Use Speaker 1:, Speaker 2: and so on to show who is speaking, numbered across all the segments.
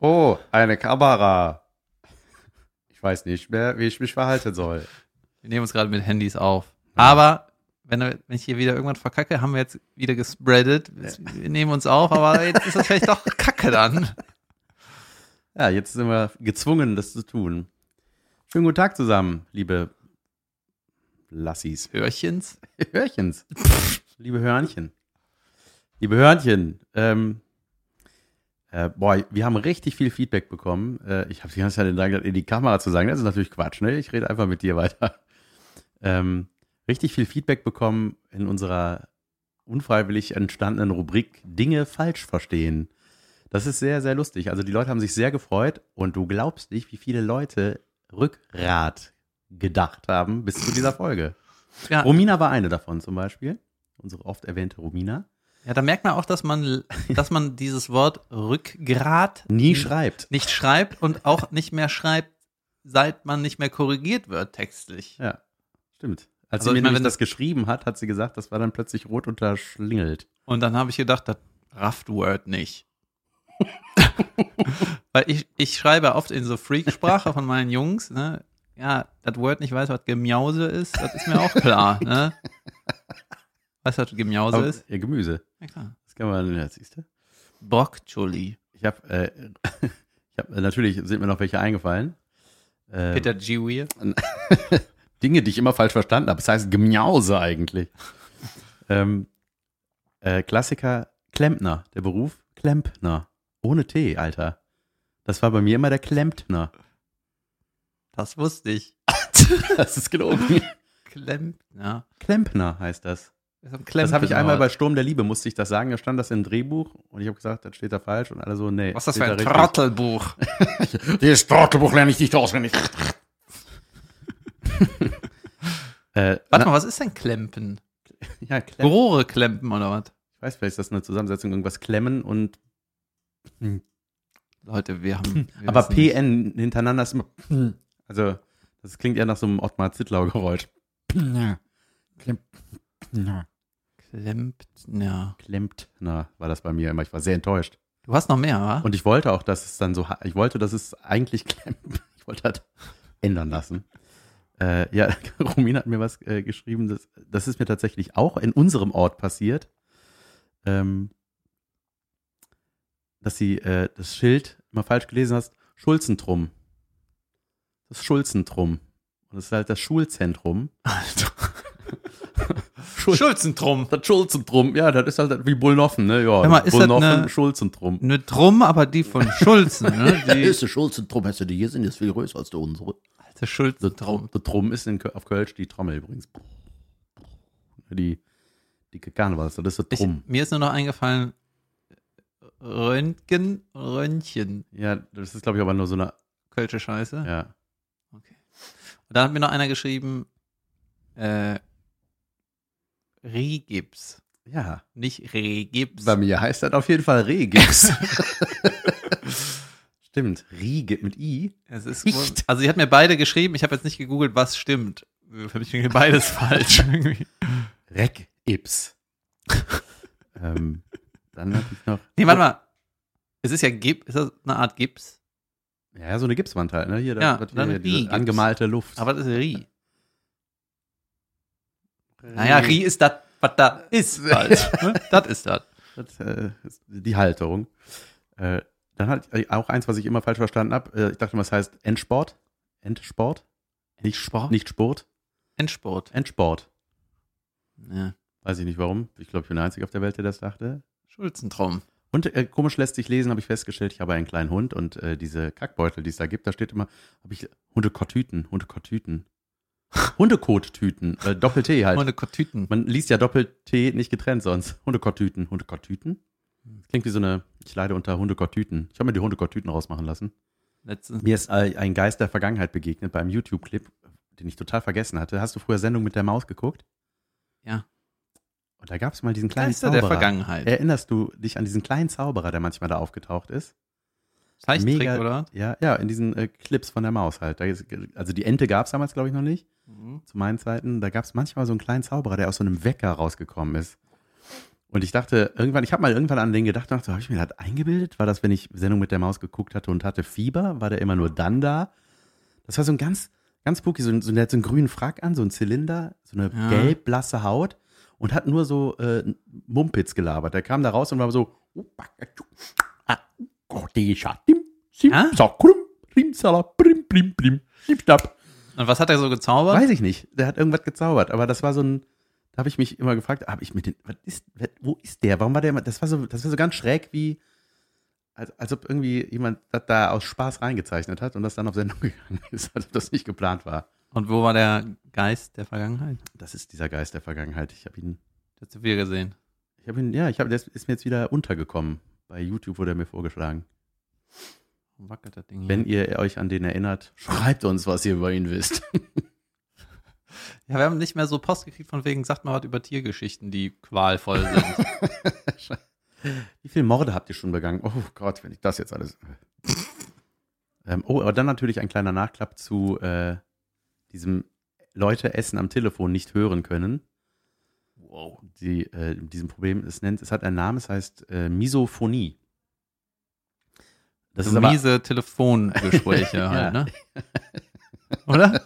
Speaker 1: Oh, eine Kamera. Ich weiß nicht mehr, wie ich mich verhalten soll.
Speaker 2: Wir nehmen uns gerade mit Handys auf. Aber wenn, wenn ich hier wieder irgendwann verkacke, haben wir jetzt wieder gespreadet. Wir nehmen uns auf, aber jetzt ist das vielleicht doch Kacke dann.
Speaker 1: Ja, jetzt sind wir gezwungen, das zu tun. Schönen guten Tag zusammen, liebe Lassis.
Speaker 2: Hörchens?
Speaker 1: Hörchens. liebe Hörnchen. Liebe Hörnchen, ähm, äh, boah, wir haben richtig viel Feedback bekommen. Äh, ich habe die ganze Zeit den Drang, in die Kamera zu sagen. Das ist natürlich Quatsch, ne? Ich rede einfach mit dir weiter. Ähm, richtig viel Feedback bekommen in unserer unfreiwillig entstandenen Rubrik Dinge falsch verstehen. Das ist sehr, sehr lustig. Also die Leute haben sich sehr gefreut und du glaubst nicht, wie viele Leute Rückgrat gedacht haben bis zu dieser Folge.
Speaker 2: Ja.
Speaker 1: Romina war eine davon zum Beispiel. Unsere oft erwähnte Romina.
Speaker 2: Ja, da merkt man auch, dass man, dass man dieses Wort Rückgrat
Speaker 1: Nie schreibt.
Speaker 2: nicht schreibt und auch nicht mehr schreibt, seit man nicht mehr korrigiert wird textlich.
Speaker 1: Ja, stimmt. Als
Speaker 2: Also
Speaker 1: sie mir
Speaker 2: meine, wenn
Speaker 1: das geschrieben hat, hat sie gesagt, das war dann plötzlich rot unterschlingelt.
Speaker 2: Und dann habe ich gedacht, das rafft Word nicht. Weil ich, ich schreibe oft in so Freak-Sprache von meinen Jungs, ne? Ja, das Word nicht weiß, was Gemiause ist, das ist mir auch klar, ne? Was Gemiause
Speaker 1: Aber,
Speaker 2: ist?
Speaker 1: ja, Gemüse.
Speaker 2: Ja, klar.
Speaker 1: Das kann man, ja, siehst du?
Speaker 2: Bokcholi.
Speaker 1: Ich habe, äh, ich habe, natürlich sind mir noch welche eingefallen. Äh,
Speaker 2: Peter G.
Speaker 1: Dinge, die ich immer falsch verstanden habe. Das heißt Gemiause eigentlich. ähm, äh, Klassiker Klempner, der Beruf Klempner. Ohne T, Alter. Das war bei mir immer der Klempner.
Speaker 2: Das wusste ich.
Speaker 1: Das ist gelogen.
Speaker 2: Klempner.
Speaker 1: Klempner heißt das.
Speaker 2: Das,
Speaker 1: habe ich einmal bei Sturm der Liebe, musste ich das sagen. Da stand das im Drehbuch und ich habe gesagt, das steht da falsch und alle so, nee.
Speaker 2: Was ist das für ein
Speaker 1: da.
Speaker 2: Trottelbuch?
Speaker 1: Dieses Trottelbuch lerne ich nicht auswendig. äh,
Speaker 2: Warte mal, was ist denn Klempen?
Speaker 1: ja, Klemm,
Speaker 2: Rohre klempen oder was?
Speaker 1: ich weiß, vielleicht ist das eine Zusammensetzung, irgendwas klemmen und
Speaker 2: Leute, wir haben. Wir
Speaker 1: aber
Speaker 2: wissen nicht.
Speaker 1: PN hintereinander ist immer also das klingt eher nach so einem Ottmar Zittlau Geräusch.
Speaker 2: Klempner.
Speaker 1: Klemptner war das bei mir immer. Ich war sehr enttäuscht.
Speaker 2: Du hast noch mehr, wa?
Speaker 1: Und ich wollte auch, dass es dann so, ich wollte, dass es eigentlich klemmt. Ich wollte halt ändern lassen. Äh, ja, Romina hat mir was äh, geschrieben, das, das ist mir tatsächlich auch in unserem Ort passiert, ähm, dass sie äh, das Schild immer falsch gelesen hast, Schulzentrum. Das Schulzentrum. Und das ist halt das Schulzentrum.
Speaker 2: Alter.
Speaker 1: Schul
Speaker 2: Schulzentrum.
Speaker 1: das Schulzentrum, ja, das ist halt wie Bullnoffen, ne? Ja,
Speaker 2: Hör mal, ist das
Speaker 1: Bullnoffen,
Speaker 2: eine-
Speaker 1: Schulzentrum.
Speaker 2: Eine Drum, aber die von Schulzen, ne? Die
Speaker 1: der Schulzentrum, hast du die hier sind, ist viel größer als der unsere.
Speaker 2: alte Schulzentrum.
Speaker 1: Der Drum ist in, auf Kölsch die Trommel übrigens. Die dicke Karnevals, das ist der
Speaker 2: Ich,
Speaker 1: Drum.
Speaker 2: mir ist nur noch eingefallen, Röntgen, Röntchen.
Speaker 1: Ja, das ist, glaube ich, aber nur so eine,
Speaker 2: Kölsche Scheiße.
Speaker 1: ja.
Speaker 2: Okay. Und da hat mir noch einer geschrieben, äh, Regips.
Speaker 1: Ja,
Speaker 2: Nicht Regips.
Speaker 1: bei mir heißt das auf jeden Fall Regips. Stimmt, Riege mit I.
Speaker 2: Es ist
Speaker 1: Nicht.
Speaker 2: also sie hat mir beide geschrieben, ich habe jetzt nicht gegoogelt, was stimmt. Für mich klingt beides falsch.
Speaker 1: Regips. ähm, dann hatte ich noch,
Speaker 2: nee, warte mal. Es ist ja Gips, ist das eine Art Gips?
Speaker 1: ja, so eine Gipswand halt, ne? Hier,
Speaker 2: Ja,
Speaker 1: das
Speaker 2: dann
Speaker 1: hier,
Speaker 2: Rie-Gips.
Speaker 1: angemalte Luft.
Speaker 2: Aber das ist Ri. Naja, Ri ist das, was da ist halt. ne? das ist das.
Speaker 1: Das äh, ist die Halterung. Äh, dann hatte ich auch eins, was ich immer falsch verstanden habe. Äh, ich dachte immer, es heißt Endsport. Endsport. Nicht
Speaker 2: Sport?
Speaker 1: Nicht Sport.
Speaker 2: Endsport.
Speaker 1: Endsport.
Speaker 2: Ja.
Speaker 1: Weiß ich nicht warum. Ich glaube, ich bin der Einzige auf der Welt, der das dachte.
Speaker 2: Schulzentrum.
Speaker 1: Und äh, komisch lässt sich lesen, habe ich festgestellt. Ich habe einen kleinen Hund und äh, diese Kackbeutel, die es da gibt, da steht immer, habe ich Hundekottüten, Hundekottüten. Hundekottüten, äh, Doppel-T halt.
Speaker 2: Ohne Kotüten.
Speaker 1: Man liest ja Doppel-T nicht getrennt sonst. Hundekottüten, Hundekottüten. Klingt wie so eine, ich leide unter Hundekottüten. Ich habe mir die Hundekottüten rausmachen lassen.
Speaker 2: Letztens.
Speaker 1: Mir ist äh, ein Geist der Vergangenheit begegnet beim YouTube-Clip, den ich total vergessen hatte. Hast du früher Sendung mit der Maus geguckt?
Speaker 2: Ja.
Speaker 1: Und da gab es mal diesen kleinen
Speaker 2: Geister der
Speaker 1: Zauberer.
Speaker 2: Vergangenheit.
Speaker 1: Erinnerst du dich an diesen kleinen Zauberer, der manchmal da aufgetaucht ist?
Speaker 2: Zeichentrick,
Speaker 1: mega-
Speaker 2: oder?
Speaker 1: Ja, ja, in diesen äh, Clips von der Maus halt. Da also die Ente gab es damals, glaube ich, noch nicht. Zu meinen Zeiten. Da gab es manchmal so einen kleinen Zauberer, der aus so einem Wecker rausgekommen ist. Und ich dachte, irgendwann, ich habe mal irgendwann an den gedacht, dachte, habe ich mir das eingebildet? War das, wenn ich Sendung mit der Maus geguckt hatte und hatte Fieber? War der immer nur dann da? Das war so ein ganz, ganz spooky, so, so, der hat so einen grünen Frack an, so ein Zylinder, so eine
Speaker 2: Ja.
Speaker 1: gelb-blasse Haut und hat nur so äh, Mumpitz gelabert. Der kam da raus und war so, ah?
Speaker 2: Und was hat er so gezaubert?
Speaker 1: Weiß ich nicht. Der hat irgendwas gezaubert, aber das war so ein, da habe ich mich immer gefragt, habe ich mit den, was ist, wo ist der? Warum war der immer, das war so, das war so ganz schräg wie, als, als ob irgendwie jemand das da aus Spaß reingezeichnet hat und das dann auf Sendung gegangen ist, als ob das nicht geplant war.
Speaker 2: Und wo war der Geist der Vergangenheit?
Speaker 1: Das ist dieser Geist der Vergangenheit. Ich habe ihn,
Speaker 2: Das hast du viel gesehen.
Speaker 1: ich habe ihn, ja, ich habe, der ist mir jetzt wieder untergekommen. Bei YouTube wurde er mir vorgeschlagen.
Speaker 2: Wackelt das Ding hier?
Speaker 1: Wenn ihr euch an den erinnert, schreibt uns, was ihr über ihn wisst.
Speaker 2: Ja, wir haben nicht mehr so Post gekriegt von wegen, sagt mal was über Tiergeschichten, die qualvoll sind.
Speaker 1: Wie viele Morde habt ihr schon begangen? Oh Gott, wenn ich das jetzt alles. ähm, oh, aber dann natürlich ein kleiner Nachklapp zu äh, diesem Leute essen am Telefon nicht hören können.
Speaker 2: wow.
Speaker 1: Die, äh, diesem Problem, es nennt, es hat einen Namen, es heißt äh, Misophonie. Das
Speaker 2: so
Speaker 1: ist aber,
Speaker 2: miese Telefongespräche halt, ne? Oder?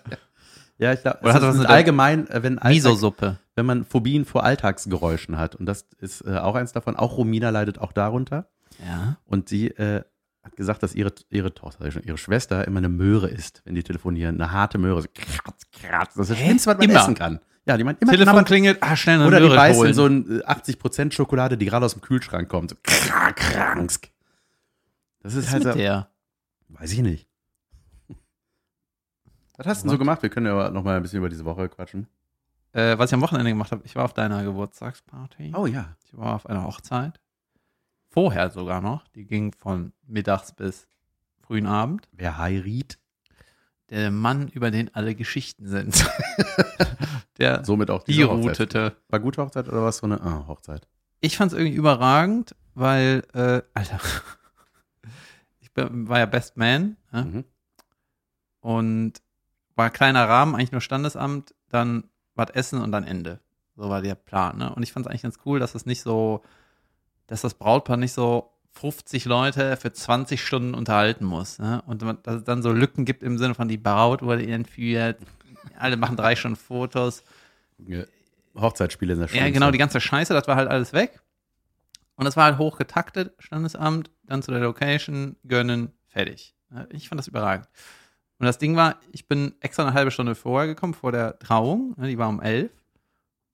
Speaker 1: ja, ich glaube,
Speaker 2: Oder hat das
Speaker 1: ist
Speaker 2: mit
Speaker 1: allgemein, äh, wenn,
Speaker 2: Miso-Suppe.
Speaker 1: wenn man Phobien vor Alltagsgeräuschen hat. Und das ist äh, auch eins davon. Auch Romina leidet auch darunter.
Speaker 2: Ja.
Speaker 1: Und sie äh, hat gesagt, dass ihre, ihre Tochter, schon, ihre Schwester immer eine Möhre isst, wenn die telefonieren. Eine harte Möhre. So kratz, kratz. Das ist das
Speaker 2: Hä?
Speaker 1: Schlimmste, was man
Speaker 2: Immer?
Speaker 1: essen kann. Ja, die meint immer
Speaker 2: Telefon
Speaker 1: knabbern.
Speaker 2: klingelt, ah, schnell eine
Speaker 1: Oder die
Speaker 2: Möhre
Speaker 1: beißt
Speaker 2: holen.
Speaker 1: in so ein äh, 80% Schokolade, die gerade aus dem Kühlschrank kommt. So krak, kransk. Das ist
Speaker 2: ist
Speaker 1: halt
Speaker 2: mit der?
Speaker 1: weiß ich nicht. Was hast du denn so gemacht? Wir können ja aber noch mal ein bisschen über diese Woche quatschen.
Speaker 2: Äh, was ich am Wochenende gemacht habe, ich war auf deiner Geburtstagsparty.
Speaker 1: Oh ja.
Speaker 2: Ich war auf einer Hochzeit. Vorher sogar noch. Die ging von mittags bis frühen Abend.
Speaker 1: Wer heiriet,
Speaker 2: Der Mann, über den alle Geschichten sind. der
Speaker 1: somit auch
Speaker 2: die routete.
Speaker 1: War gute Hochzeit oder war es so eine ah, Hochzeit?
Speaker 2: Ich fand es irgendwie überragend, weil, äh, Alter, war ja Best Man ne?
Speaker 1: Mhm.
Speaker 2: und war kleiner Rahmen, eigentlich nur Standesamt, dann was essen und dann Ende. So war der Plan. Ne? Und ich fand es eigentlich ganz cool, dass es nicht so, dass das Brautpaar nicht so 50 Leute für 20 Stunden unterhalten muss. Ne? Und dass es dann so Lücken gibt im Sinne von, die Braut wurde entführt, alle machen drei Stunden Fotos.
Speaker 1: Ja. Hochzeitsspiele sind das
Speaker 2: Ja, genau, die ganze Scheiße, das war halt alles weg. Und das war halt hoch getaktet, Standesamt, dann zu der Location, gönnen, fertig. Ich fand das überragend. Und das Ding war, ich bin extra eine halbe Stunde vorher gekommen, vor der Trauung, ne, die war um elf.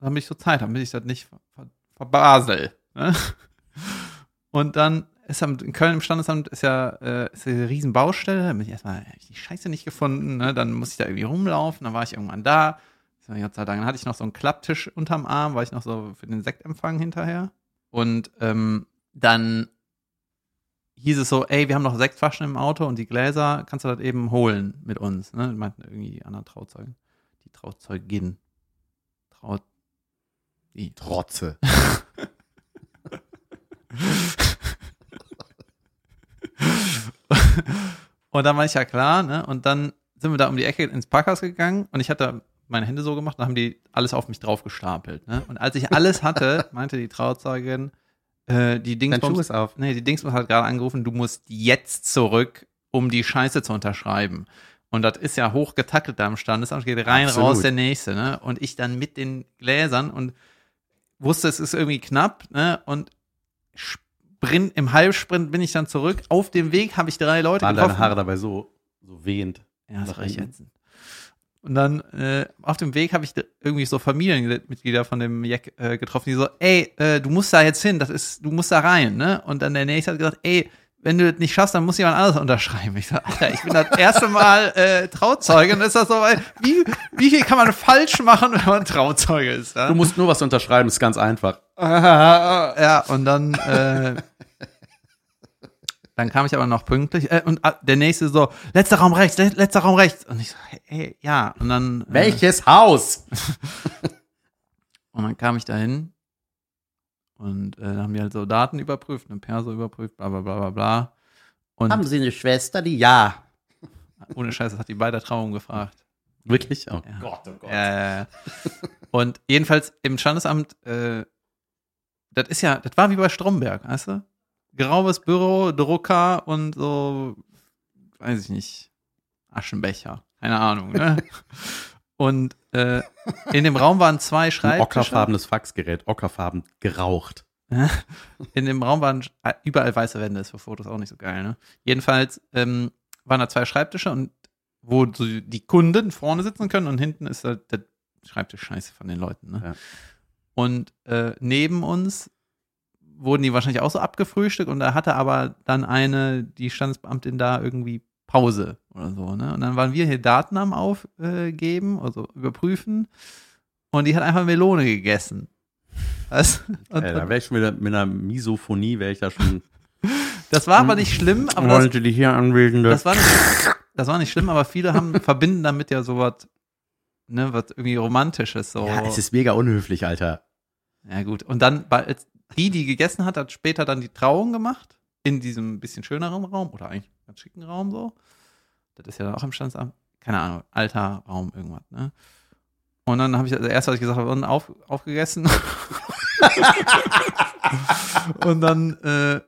Speaker 2: Bin ich so Zeit, damit ich das nicht ver ver verbasel. Ne? Und dann ist in Köln im Standesamt ist ja, äh, ist eine riesen Baustelle, da bin ich erstmal, hab ich die Scheiße nicht gefunden, ne? dann muss ich da irgendwie rumlaufen, dann war ich irgendwann da. Dann hatte ich noch so einen Klapptisch unterm Arm, war ich noch so für den Sektempfang hinterher. Und ähm, dann hieß es so, ey, wir haben noch Sektflaschen im Auto und die Gläser, kannst du das eben holen mit uns? Ne? Meinten irgendwie die anderen Trauzeugen. Die Trauzeugin. Traut. Die.
Speaker 1: Trotze.
Speaker 2: Und dann war ich ja klar, ne? Und dann sind wir da um die Ecke ins Parkhaus gegangen und ich hatte meine Hände so gemacht, dann haben die alles auf mich drauf gestapelt. Ne? Und als ich alles hatte, meinte die Trauzeugin, äh, die Dingsbums,
Speaker 1: auf.
Speaker 2: nee, die Dingsbums hat gerade angerufen, du musst jetzt zurück, um die Scheiße zu unterschreiben. Und das ist ja hochgetakelt da im Standesamt, geht rein,
Speaker 1: Absolut.
Speaker 2: raus, der nächste, ne? Und ich dann mit den Gläsern und wusste, es ist irgendwie knapp, ne? Und Sprint, im Halbsprint bin ich dann zurück. Auf dem Weg habe ich drei Leute
Speaker 1: Waren
Speaker 2: getroffen.
Speaker 1: deine Haare dabei so, so wehend?
Speaker 2: Ja, das war ich jetzt. Und dann äh, auf dem Weg habe ich irgendwie so Familienmitglieder von dem Jack äh, getroffen, die so, ey, äh, du musst da jetzt hin, das ist, du musst da rein, ne? Und dann der nächste hat gesagt, ey, wenn du das nicht schaffst, dann muss jemand anderes unterschreiben. Ich sag, Alter, ich bin das erste Mal äh, Trauzeuge und ist das so, wie, wie viel kann man falsch machen, wenn man Trauzeuge ist? Ja?
Speaker 1: Du musst nur was unterschreiben, ist ganz einfach.
Speaker 2: ja, und dann, äh, dann kam ich aber noch pünktlich. Äh, und äh, der nächste so, letzter Raum rechts, le letzter Raum rechts. Und ich so, hey, ja. Und dann, äh,
Speaker 1: Welches Haus?
Speaker 2: und dann kam ich dahin. Und äh, dann haben die halt so Daten überprüft, eine Perso überprüft, bla bla bla bla bla. Und
Speaker 1: Haben Sie eine Schwester, die ja.
Speaker 2: ohne Scheiß, das hat die bei der Trauung gefragt.
Speaker 1: Wirklich? Oh
Speaker 2: Ja.
Speaker 1: Gott, oh Gott.
Speaker 2: Ja, ja, ja. Und jedenfalls im Standesamt äh, das ist ja, das war wie bei Stromberg, weißt du? Graues Büro, Drucker und so, weiß ich nicht, Aschenbecher, keine Ahnung, ne? und äh, in dem Raum waren zwei
Speaker 1: Ein
Speaker 2: Schreibtische.
Speaker 1: ockerfarbenes Faxgerät, ockerfarben geraucht.
Speaker 2: In dem Raum waren äh, überall weiße Wände, ist für Fotos auch nicht so geil, ne? Jedenfalls ähm, waren da zwei Schreibtische und wo so die Kunden vorne sitzen können und hinten ist halt der Schreibtisch scheiße von den Leuten, ne?
Speaker 1: Ja.
Speaker 2: Und äh, neben uns wurden die wahrscheinlich auch so abgefrühstückt und da hatte aber dann eine, die Standesbeamtin da irgendwie Pause oder so, ne? Und dann waren wir hier Daten am Aufgeben, also überprüfen und die hat einfach Melone gegessen. Was? Und,
Speaker 1: Ey, da wäre ich schon wieder mit einer Misophonie, wäre ich da schon.
Speaker 2: das war aber nicht schlimm, aber das,
Speaker 1: Wollte die hier Anwesende.
Speaker 2: das war nicht, das war nicht schlimm, aber viele haben verbinden damit ja sowas, ne, was irgendwie romantisches so.
Speaker 1: ja, es ist mega unhöflich, Alter.
Speaker 2: Ja, gut. Und dann, als die, die gegessen hat, hat später dann die Trauung gemacht. In diesem bisschen schöneren Raum oder eigentlich ganz schicken Raum so. Das ist ja dann auch im Standesamt. Keine Ahnung, alter Raum, irgendwas, ne? Und dann habe ich, also erst habe ich gesagt, und auf, aufgegessen. und dann äh,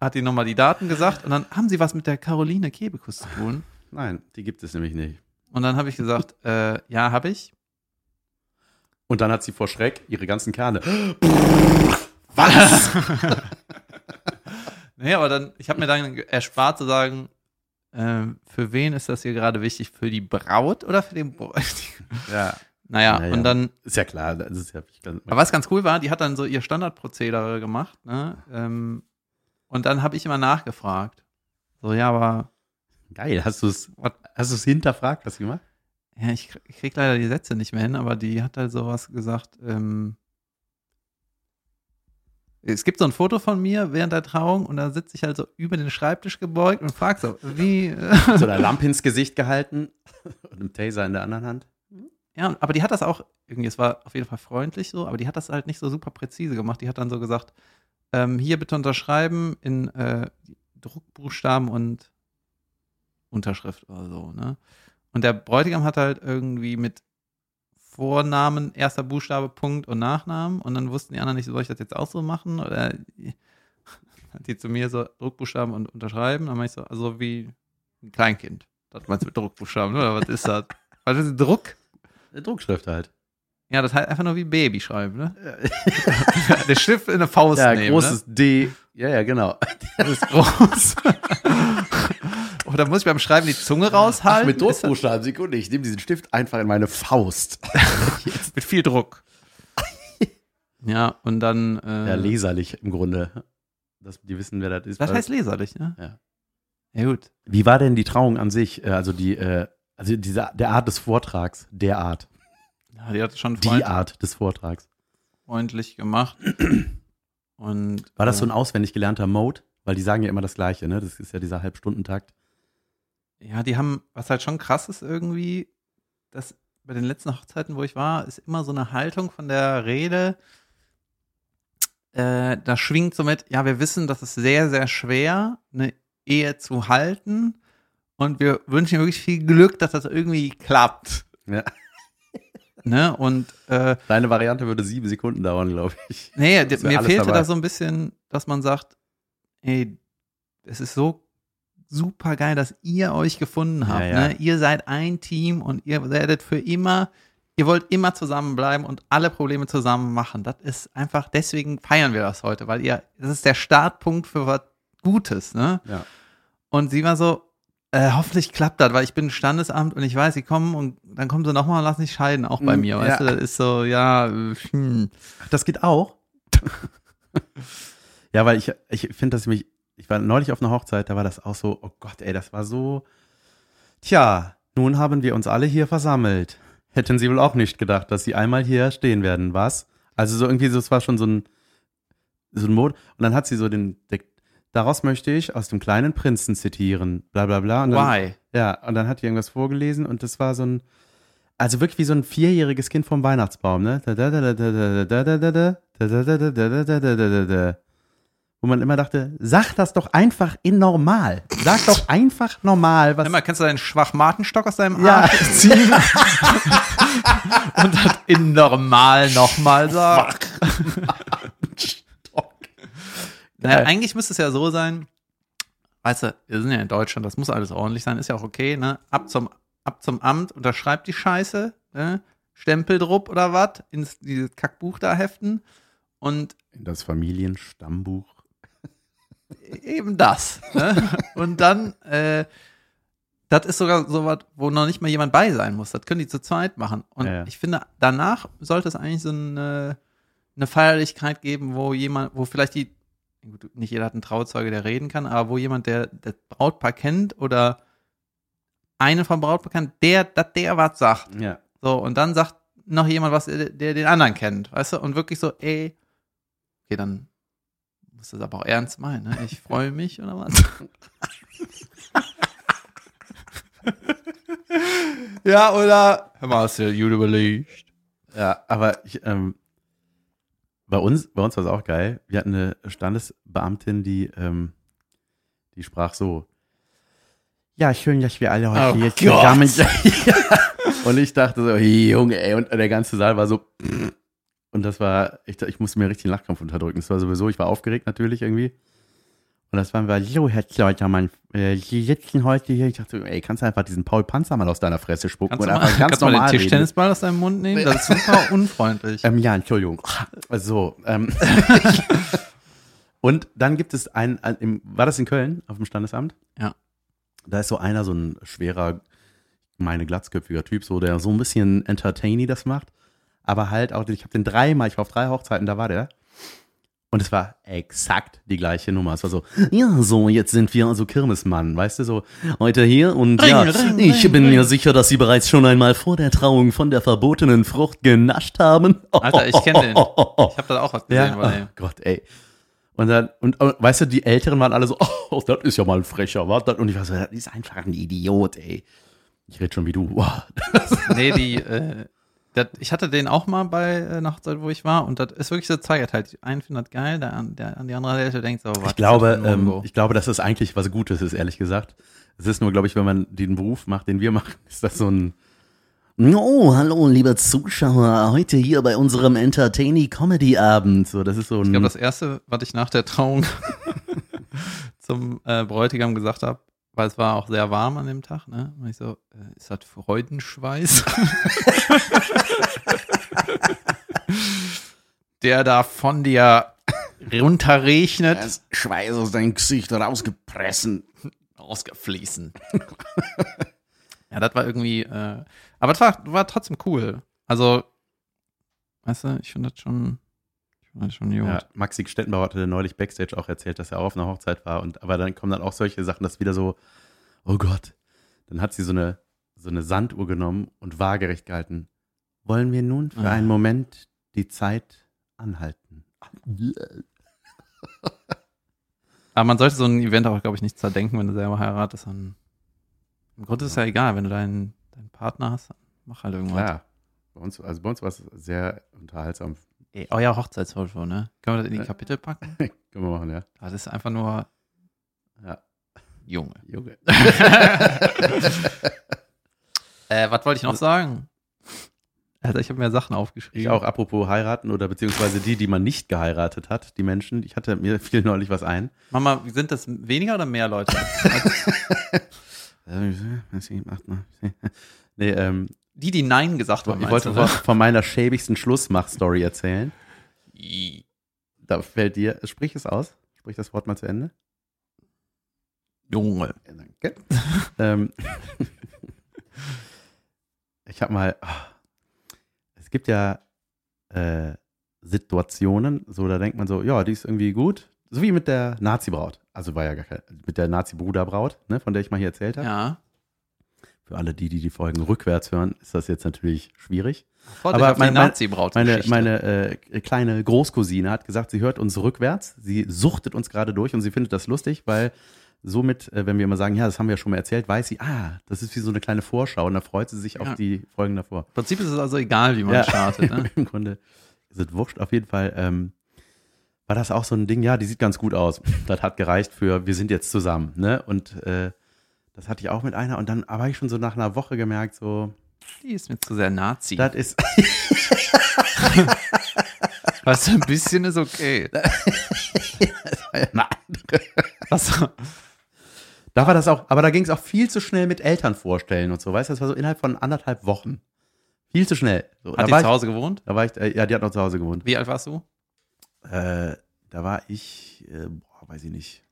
Speaker 2: hat die nochmal die Daten gesagt. Und dann haben sie was mit der Caroline Kebekus zu tun.
Speaker 1: Nein, die gibt es nämlich nicht.
Speaker 2: Und dann habe ich gesagt, äh, ja, habe ich.
Speaker 1: Und dann hat sie vor Schreck ihre ganzen Kerne. Was?
Speaker 2: Nee, aber dann, ich habe mir dann erspart zu sagen, ähm, für wen ist das hier gerade wichtig? Für die Braut oder für den Bräutigam?
Speaker 1: ja,
Speaker 2: Naja,
Speaker 1: Naja.
Speaker 2: und dann,
Speaker 1: ist ja klar. Das ist ja, kann,
Speaker 2: aber was ganz cool war, die hat dann so ihr Standardprozedere gemacht, ne? Ähm, und dann habe ich immer nachgefragt. So, ja, aber
Speaker 1: geil. Hast du es hast du es hinterfragt, was sie gemacht?
Speaker 2: ja, ich, krieg- ich krieg leider die Sätze nicht mehr hin, aber die hat halt sowas gesagt, ähm, es gibt so ein Foto von mir während der Trauung und da sitze ich halt so über den Schreibtisch gebeugt und frag so, wie,
Speaker 1: So eine Lampe ins Gesicht gehalten und einen Taser in der anderen Hand.
Speaker 2: Ja, aber die hat das auch irgendwie, es war auf jeden Fall freundlich so, aber die hat das halt nicht so super präzise gemacht. Die hat dann so gesagt, ähm, hier bitte unterschreiben in äh, Druckbuchstaben und Unterschrift oder so, ne? Und der Bräutigam hat halt irgendwie mit Vornamen, erster Buchstabe, Punkt und Nachnamen und dann wussten die anderen nicht, soll ich das jetzt auch so machen? Oder hat die zu mir so Druckbuchstaben und unterschreiben? Dann mach ich so, also wie ein Kleinkind. Das meinst du mit Druckbuchstaben, oder was ist das? Was ist Druck?
Speaker 1: Eine Druckschrift halt.
Speaker 2: Ja, das heißt einfach nur wie Baby schreiben, ne? Der Stift in eine Faust
Speaker 1: Ja,
Speaker 2: nehmen,
Speaker 1: großes D. Ja, ja, genau.
Speaker 2: ne? Das ist groß. Oder muss ich beim Schreiben die Zunge raushalten?
Speaker 1: Ach, mit
Speaker 2: das-
Speaker 1: Druckbuchstaben, Sekunde. Ich nehme diesen Stift einfach in meine Faust.
Speaker 2: Mit viel Druck. ja, und dann. Äh,
Speaker 1: Ja, leserlich im Grunde. Dass die wissen, wer das ist.
Speaker 2: Das heißt leserlich, ne?
Speaker 1: Ja.
Speaker 2: Ja, gut.
Speaker 1: Wie war denn die Trauung an sich? Äh, Also die, äh, also diese, der Art des Vortrags, der Art,
Speaker 2: Ja, die hat schon
Speaker 1: die Art des Vortrags.
Speaker 2: freundlich gemacht. Und,
Speaker 1: War das so
Speaker 2: äh,
Speaker 1: ein auswendig gelernter Mode? Weil die sagen ja immer das Gleiche, ne? Das ist ja dieser Halbstundentakt.
Speaker 2: Ja, die haben, was halt schon krass ist irgendwie, dass bei den letzten Hochzeiten, wo ich war, ist immer so eine Haltung von der Rede, äh, da schwingt so mit, ja, wir wissen, das ist sehr, sehr schwer, eine Ehe zu halten und wir wünschen wirklich viel Glück, dass das irgendwie klappt.
Speaker 1: Ja.
Speaker 2: Ne? Und äh,
Speaker 1: Deine Variante würde sieben Sekunden dauern, glaube ich.
Speaker 2: Nee, mir fehlte
Speaker 1: dabei.
Speaker 2: da so ein bisschen, dass man sagt, ey, es ist so super geil, dass ihr euch gefunden habt.
Speaker 1: Ja, ja.
Speaker 2: Ne? Ihr seid ein Team und ihr werdet für immer, ihr wollt immer zusammenbleiben und alle Probleme zusammen machen. Das ist einfach, deswegen feiern wir das heute, weil ihr, das ist der Startpunkt für was Gutes. Ne?
Speaker 1: Ja.
Speaker 2: Und sie war so, äh, hoffentlich klappt das, weil ich bin Standesamt und ich weiß, sie kommen und dann kommen sie nochmal und lassen sich scheiden, auch bei
Speaker 1: Mm,
Speaker 2: mir, weißt du, das ist so, ja, hm.
Speaker 1: Das geht auch? ja, weil ich, ich finde, dass ich mich, ich war neulich auf einer Hochzeit, da war das auch so, oh Gott, ey, das war so, tja, nun haben wir uns alle hier versammelt. Hätten sie wohl auch nicht gedacht, dass sie einmal hier stehen werden, was? Also so irgendwie, es war schon so ein, so ein Mod. Und dann hat sie so den, daraus möchte ich aus dem kleinen Prinzen zitieren, bla bla bla. Und dann,
Speaker 2: Why?
Speaker 1: Ja, und dann hat die irgendwas vorgelesen und das war so ein, also wirklich wie so ein vierjähriges Kind vom Weihnachtsbaum, ne? Wo man immer dachte, sag das doch einfach in normal. Sag doch einfach normal, was.
Speaker 2: Mal, kannst du deinen Schwachmatenstock aus deinem
Speaker 1: Ja.
Speaker 2: Arsch ziehen? und das in normal nochmal sagen? Naja, eigentlich müsste es ja so sein, weißt du, wir sind ja in Deutschland, das muss alles ordentlich sein, ist ja auch okay, ne? Ab zum, ab zum Amt, unterschreibt die Scheiße, ne? Stempel drupp oder was, ins dieses Kackbuch da heften und
Speaker 1: In das Familienstammbuch.
Speaker 2: Eben das. Ne? Und dann, äh, das ist sogar so was, wo noch nicht mal jemand bei sein muss. Das können die zu zweit machen. Und
Speaker 1: Ja, ja.
Speaker 2: ich finde, danach sollte es eigentlich so eine, eine Feierlichkeit geben, wo jemand, wo vielleicht die, gut, nicht jeder hat einen Trauzeuge, der reden kann, aber wo jemand, der das Brautpaar kennt oder einen vom Brautpaar kennt, der, dass der was sagt.
Speaker 1: Ja.
Speaker 2: So, und dann sagt noch jemand was, der, der den anderen kennt, weißt du? Und wirklich so, ey, okay, dann musst du das aber auch ernst meinen, ne? Ich freue mich oder was? ja, oder? Hör mal, hast du überlegt?
Speaker 1: Ja, aber ich, ähm, bei uns, bei uns war es auch geil. Wir hatten eine Standesbeamtin, die, ähm, die sprach so. Ja, schön, dass wir alle heute
Speaker 2: Oh Gott.
Speaker 1: zusammen sind. und ich dachte so, Junge, ey, und der ganze Saal war so. Und das war, ich, ich musste mir richtig einen Lachkampf unterdrücken. Das war sowieso, ich war aufgeregt natürlich irgendwie. Und das waren wir, so, Herr Zleutermann, äh, Sie sitzen heute hier. Ich dachte, ey, kannst du einfach diesen Paul Panzer mal aus deiner Fresse spucken
Speaker 2: Kannst du
Speaker 1: und
Speaker 2: mal,
Speaker 1: einfach ganz
Speaker 2: kannst du mal den
Speaker 1: normal?
Speaker 2: Tischtennisball aus deinem Mund nehmen? Das ist super unfreundlich.
Speaker 1: Ähm, ja, Entschuldigung. So. Ähm. Und dann gibt es einen, war das in Köln auf dem Standesamt?
Speaker 2: Ja.
Speaker 1: Da ist so einer, so ein schwerer, meine glatzköpfiger Typ, so der so ein bisschen entertainy das macht. Aber halt auch, ich habe den dreimal, ich war auf drei Hochzeiten, da war der. Und es war exakt die gleiche Nummer. Es war so, ja, so, jetzt sind wir also Kirmesmann, weißt du, so, heute hier und
Speaker 2: Ring,
Speaker 1: ja,
Speaker 2: ring,
Speaker 1: ich
Speaker 2: ring,
Speaker 1: bin mir sicher, dass Sie bereits schon einmal vor der Trauung von der verbotenen Frucht genascht haben.
Speaker 2: Alter, ich kenn den. Ich habe da auch was gesehen,
Speaker 1: Ja, oh Gott, ey. Und dann, und, und weißt du, die Älteren waren alle so, oh, das ist ja mal ein frecher, was? Und ich war so, das ist einfach ein Idiot, ey. Ich rede schon wie du.
Speaker 2: Nee, die, äh, dat, ich hatte den auch mal bei äh, Hochzeit, wo ich war, und das ist wirklich so zweigeteilt. Die einen findet das geil, der, an- der an die andere Hälfte denkt so, was
Speaker 1: Ich glaube,
Speaker 2: ist das
Speaker 1: ähm, ich glaube, dass das eigentlich was Gutes ist, ehrlich gesagt. Es ist nur, glaube ich, wenn man den Beruf macht, den wir machen, ist das so ein, Oh, hallo, liebe Zuschauer, heute hier bei unserem Entertaining Comedy Abend. So, das ist so ein.
Speaker 2: Ich glaube, das erste, was ich nach der Trauung zum äh, Bräutigam gesagt habe, weil es war auch sehr warm an dem Tag, ne? Und ich so, äh, ist das Freudenschweiß? Der da von dir runterregnet,
Speaker 1: Das Schweiß aus deinem Gesicht rausgepressen.
Speaker 2: rausgefließen. ja, das war irgendwie, äh, aber das war, war trotzdem cool. Also, weißt du, ich finde das schon, das schon.
Speaker 1: Ja, Maxi Stettenbauer hatte neulich Backstage auch erzählt, dass er auch auf einer Hochzeit war. Und, aber dann kommen dann auch solche Sachen, dass wieder so, oh Gott. Dann hat sie so eine, so eine Sanduhr genommen und waagerecht gehalten. Wollen wir nun für
Speaker 2: Ah.
Speaker 1: einen Moment die Zeit anhalten?
Speaker 2: Aber man sollte so ein Event auch, glaube ich, nicht zerdenken, wenn du selber heiratest. Dann, Im Grunde ist es ja egal, wenn du deinen, deinen Partner hast, dann mach halt irgendwas.
Speaker 1: Klar. Bei uns, also bei uns war es sehr unterhaltsam.
Speaker 2: Ey, euer Hochzeitsfoto, ne? Können wir das in die
Speaker 1: Äh.
Speaker 2: Kapitel packen?
Speaker 1: Können wir machen, ja.
Speaker 2: Das ist einfach nur
Speaker 1: Ja.
Speaker 2: Junge.
Speaker 1: Junge.
Speaker 2: Äh, was wollte ich noch sagen? Also ich habe mir Sachen aufgeschrieben.
Speaker 1: Ich auch, apropos heiraten oder beziehungsweise die, die man nicht geheiratet hat, die Menschen. Ich hatte mir fiel neulich was ein.
Speaker 2: Mama, sind das weniger oder mehr Leute?
Speaker 1: Nee, ähm,
Speaker 2: Die, die Nein gesagt haben,
Speaker 1: ich wollte von,
Speaker 2: ne?
Speaker 1: von meiner schäbigsten Schlussmach-Story erzählen. Da fällt dir, sprich es aus, sprich das Wort mal zu Ende.
Speaker 2: Junge.
Speaker 1: Danke. ähm, ich habe mal, ah, es gibt ja äh, Situationen, so da denkt man so, ja, die ist irgendwie gut, so wie mit der Nazi-Braut. Also war ja gar keine, mit der Nazi-Bruder-Braut, ne, von der ich mal hier erzählt habe.
Speaker 2: Ja.
Speaker 1: Für alle, die, die die Folgen rückwärts hören, ist das jetzt natürlich schwierig.
Speaker 2: Voll
Speaker 1: Aber
Speaker 2: auf die
Speaker 1: mein- mein-
Speaker 2: Nazi-Braut.
Speaker 1: Meine, meine äh, kleine Großcousine hat gesagt, sie hört uns rückwärts. Sie suchtet uns gerade durch und sie findet das lustig, weil somit, äh, wenn wir immer sagen, ja, das haben wir ja schon mal erzählt, weiß sie, ah, das ist wie so eine kleine Vorschau und da freut sie sich
Speaker 2: Ja.
Speaker 1: auf die Folgen davor.
Speaker 2: Im Prinzip ist es also egal, wie man
Speaker 1: Ja.
Speaker 2: startet. Ne?
Speaker 1: Im Grunde ist es wurscht. Auf jeden Fall ähm, war das auch so ein Ding, ja, die sieht ganz gut aus. Das hat gereicht für, wir sind jetzt zusammen. Ne? Und äh, das hatte ich auch mit einer und dann habe ich schon so nach einer Woche gemerkt, so,
Speaker 2: Die ist mir zu sehr Nazi.
Speaker 1: das ist,
Speaker 2: Was ein bisschen ist okay.
Speaker 1: Eine andere.
Speaker 2: Was?
Speaker 1: Da war das auch, aber da ging es auch viel zu schnell mit Eltern vorstellen und so, weißt du, das war so innerhalb von anderthalb Wochen. Viel zu schnell. So,
Speaker 2: Hat die
Speaker 1: war
Speaker 2: zu
Speaker 1: ich,
Speaker 2: Hause gewohnt?
Speaker 1: da war ich, äh, ja, die hat noch zu Hause gewohnt.
Speaker 2: Wie alt warst du?
Speaker 1: Äh, da war ich, äh, boah, weiß ich nicht,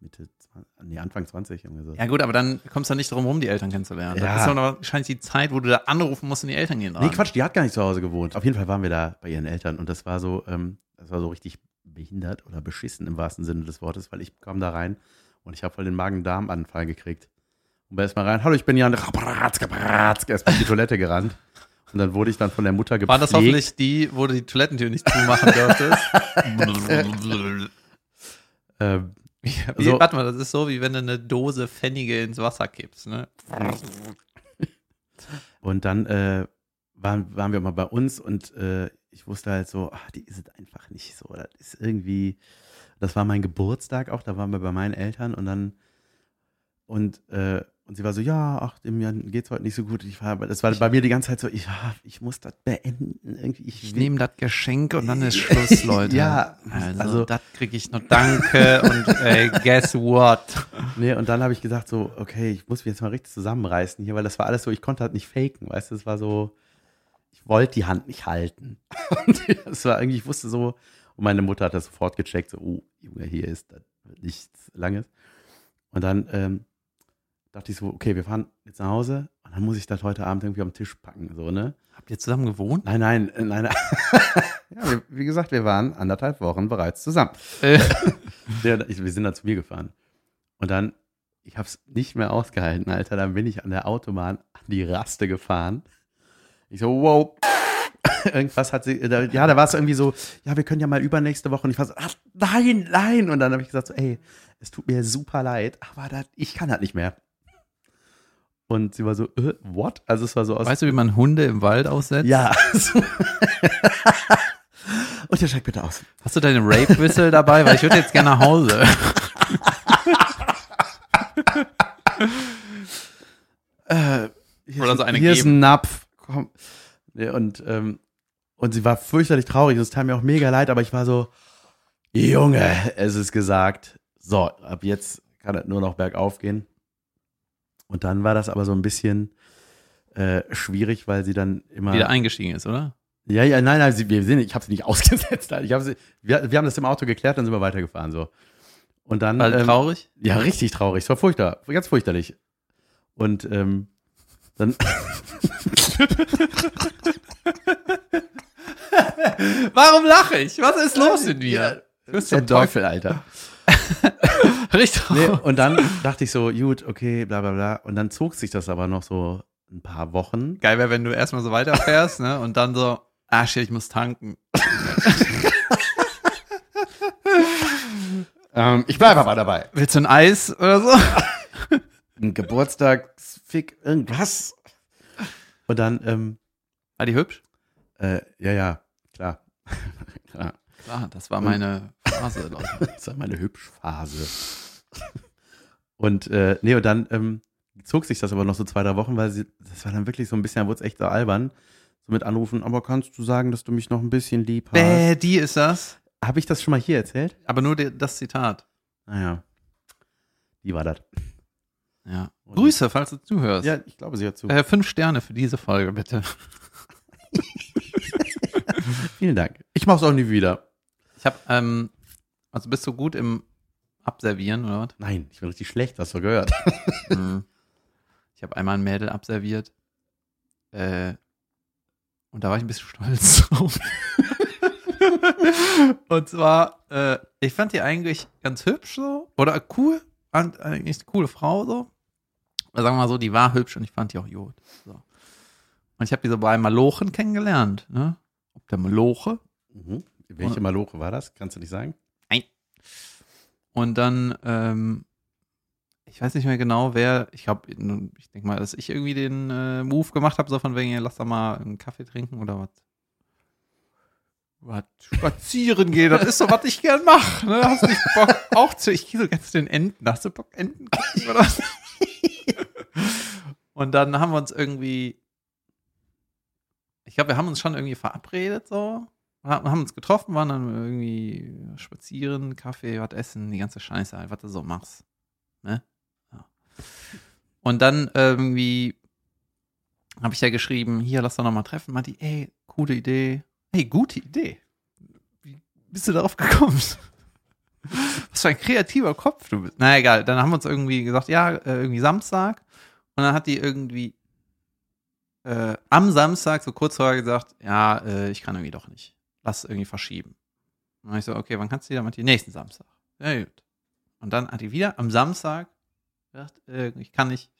Speaker 1: Mitte, 20, nee, Anfang 20 irgendwie so.
Speaker 2: Ja gut, aber dann kommst du nicht drum rum, die Eltern kennenzulernen.
Speaker 1: Ja.
Speaker 2: Das ist doch noch wahrscheinlich die Zeit, wo du da anrufen musst und die Eltern gehen
Speaker 1: Nee,
Speaker 2: dran.
Speaker 1: Quatsch, die hat gar nicht zu Hause gewohnt. Auf jeden Fall waren wir da bei ihren Eltern und das war so, ähm, das war so richtig behindert oder beschissen im wahrsten Sinne des Wortes, weil ich kam da rein und ich habe voll den Magen-Darm-Anfall gekriegt. Und bin erstmal rein, hallo, ich bin Jan, erstmal in die Toilette gerannt. Und dann wurde ich dann von der Mutter gepflegt.
Speaker 2: War das hoffentlich die, wo du die Toilettentür nicht zumachen durftest?
Speaker 1: Ähm,
Speaker 2: Wie,
Speaker 1: So.
Speaker 2: Warte mal, das ist so, wie wenn du eine Dose Pfennige ins Wasser kippst, ne?
Speaker 1: und dann äh, waren, waren wir mal bei uns und äh, ich wusste halt so, ach, die ist es einfach nicht so. Das ist irgendwie, das war mein Geburtstag auch, da waren wir bei meinen Eltern und dann und äh, und sie war so, ja, ach, dem Jan geht's heute nicht so gut. Ich war, das war bei mir die ganze Zeit so, ich, ja, ich muss das beenden. Irgendwie, ich,
Speaker 2: Ich nehme das Geschenk und dann ist Schluss, Leute.
Speaker 1: Ja,
Speaker 2: also,
Speaker 1: also-
Speaker 2: das kriege ich noch Danke und ey, guess what?
Speaker 1: Nee, und dann habe ich gesagt so, okay, ich muss mich jetzt mal richtig zusammenreißen hier, weil das war alles so, ich konnte halt nicht faken, weißt du, es war so, ich wollte die Hand nicht halten. Und das war irgendwie, ich wusste so, und meine Mutter hat das sofort gecheckt, so, oh, Junge, hier ist das nichts Langes. Und dann ähm, dachte ich so, okay, wir fahren jetzt nach Hause und dann muss ich das heute Abend irgendwie am Tisch packen, so, ne?
Speaker 2: Habt ihr zusammen gewohnt?
Speaker 1: Nein, nein, äh, nein. ja, wir, wie gesagt, wir waren anderthalb Wochen bereits zusammen.
Speaker 2: Äh,
Speaker 1: ich, wir sind dann zu mir gefahren. Und dann, ich habe es nicht mehr ausgehalten, Alter. Dann bin ich an der Autobahn an die Raste gefahren. Ich so, wow. Irgendwas hat sie, da, ja, da war es irgendwie so, ja, wir können ja mal übernächste Woche. Und ich war so, ach, nein, nein. Und dann habe ich gesagt, so, ey, es tut mir super leid, aber das, ich kann das nicht mehr. Und sie war so, äh, what? Also es war so aus.
Speaker 2: weißt du, wie man Hunde im Wald aussetzt?
Speaker 1: ja. Und der steigt bitte aus.
Speaker 2: Hast du deine Rape-Whistle dabei? Weil ich würde jetzt gerne nach Hause.
Speaker 1: äh, hier
Speaker 2: Oder
Speaker 1: ist,
Speaker 2: so eine
Speaker 1: hier ist ein Napf. Komm. Und, ähm, und sie war fürchterlich traurig. und Es tat mir auch mega leid, aber ich war so, Junge, es ist gesagt. So, ab jetzt kann es nur noch bergauf gehen. Und dann war das aber so ein bisschen äh, schwierig, weil sie dann immer.
Speaker 2: Wieder eingestiegen ist, oder?
Speaker 1: Ja, ja, nein, nein, sie, wir sind, ich habe sie nicht ausgesetzt. Ich hab sie, wir, wir haben das im Auto geklärt, dann sind wir weitergefahren so. Und dann
Speaker 2: War
Speaker 1: ähm,
Speaker 2: traurig?
Speaker 1: ja, richtig traurig. Es war furchtbar, ganz fürchterlich. Und ähm, dann
Speaker 2: Warum lache ich? Was ist los in mir?
Speaker 1: Ja,
Speaker 2: Du bist
Speaker 1: der.
Speaker 2: Teufel,
Speaker 1: Alter.
Speaker 2: Richtig.
Speaker 1: Nee, und dann dachte ich so, gut, okay, bla bla bla. Und dann zog sich das aber noch so ein paar Wochen.
Speaker 2: Geil wäre, wenn du erstmal so weiterfährst, ne? Und dann so, ah shit, ich muss tanken.
Speaker 1: Ähm, ich bleibe aber dabei.
Speaker 2: Willst du ein Eis oder so?
Speaker 1: Ein Geburtstagsfick, irgendwas. Und dann, ähm,
Speaker 2: War die hübsch?
Speaker 1: äh, ja, ja, klar. Klar.
Speaker 2: Klar, das war meine Phase, Leute.
Speaker 1: Das war meine Hübschphase. Und äh, nee, und dann ähm, zog sich das aber noch so zwei, drei Wochen, weil sie, das war dann wirklich so ein bisschen, da wurde es echt so albern. So mit Anrufen, aber kannst du sagen, dass du mich noch ein bisschen lieb hast?
Speaker 2: Bäh, die ist das.
Speaker 1: Habe ich das schon mal hier erzählt?
Speaker 2: Aber nur die, das Zitat.
Speaker 1: Naja. Die war das.
Speaker 2: Ja.
Speaker 1: Und-
Speaker 2: Grüße, falls du zuhörst.
Speaker 1: Ja, ich glaube, sie hört zu.
Speaker 2: Äh, fünf Sterne für diese Folge, bitte.
Speaker 1: Vielen Dank. Ich mach's auch nie wieder.
Speaker 2: Ich habe, ähm, also bist du gut im Abservieren oder was?
Speaker 1: Nein, ich bin richtig schlecht, hast du gehört.
Speaker 2: Mhm. Ich habe einmal ein Mädel abserviert. Äh, und da war ich ein bisschen stolz drauf. und zwar, äh, ich fand die eigentlich ganz hübsch so. Oder cool. Eigentlich eine coole Frau so. Oder sagen wir mal so, die war hübsch und ich fand die auch gut. So. Und ich habe die so bei Malochen kennengelernt. Ne? Ob der Maloche.
Speaker 1: Mhm. Welche Maloche war das? Kannst du nicht sagen?
Speaker 2: Und dann, ähm, ich weiß nicht mehr genau, wer, ich glaube, ich denke mal, dass ich irgendwie den äh, Move gemacht habe, so von wegen, lass doch mal einen Kaffee trinken oder was. Was? Spazieren gehen, das ist so, was ich gern mache. Ne? Hast nicht Bock auch zu, ich gehe so ganz zu den Enten, hast du Bock, Enten gucken oder was? Und dann haben wir uns irgendwie, ich glaube, wir haben uns schon irgendwie verabredet, so, haben uns getroffen, waren dann irgendwie spazieren, Kaffee, was essen, die ganze Scheiße, halt, was du so machst. Ne? Ja. Und dann irgendwie habe ich ja geschrieben, hier, lass doch noch mal treffen. Meinte ey, coole Idee. Hey, gute Idee. Wie bist du darauf gekommen? Was für ein kreativer Kopf du bist. Na egal, dann haben wir uns irgendwie gesagt, ja, äh, irgendwie Samstag. Und dann hat die irgendwie äh, am Samstag so kurz vorher gesagt, ja, äh, ich kann irgendwie doch nicht. Lass irgendwie verschieben. Und dann ich so, okay, wann kannst du wieder? Die, nächsten Samstag. Ja, gut. Und dann hat die wieder am Samstag gesagt, äh, ich kann nicht.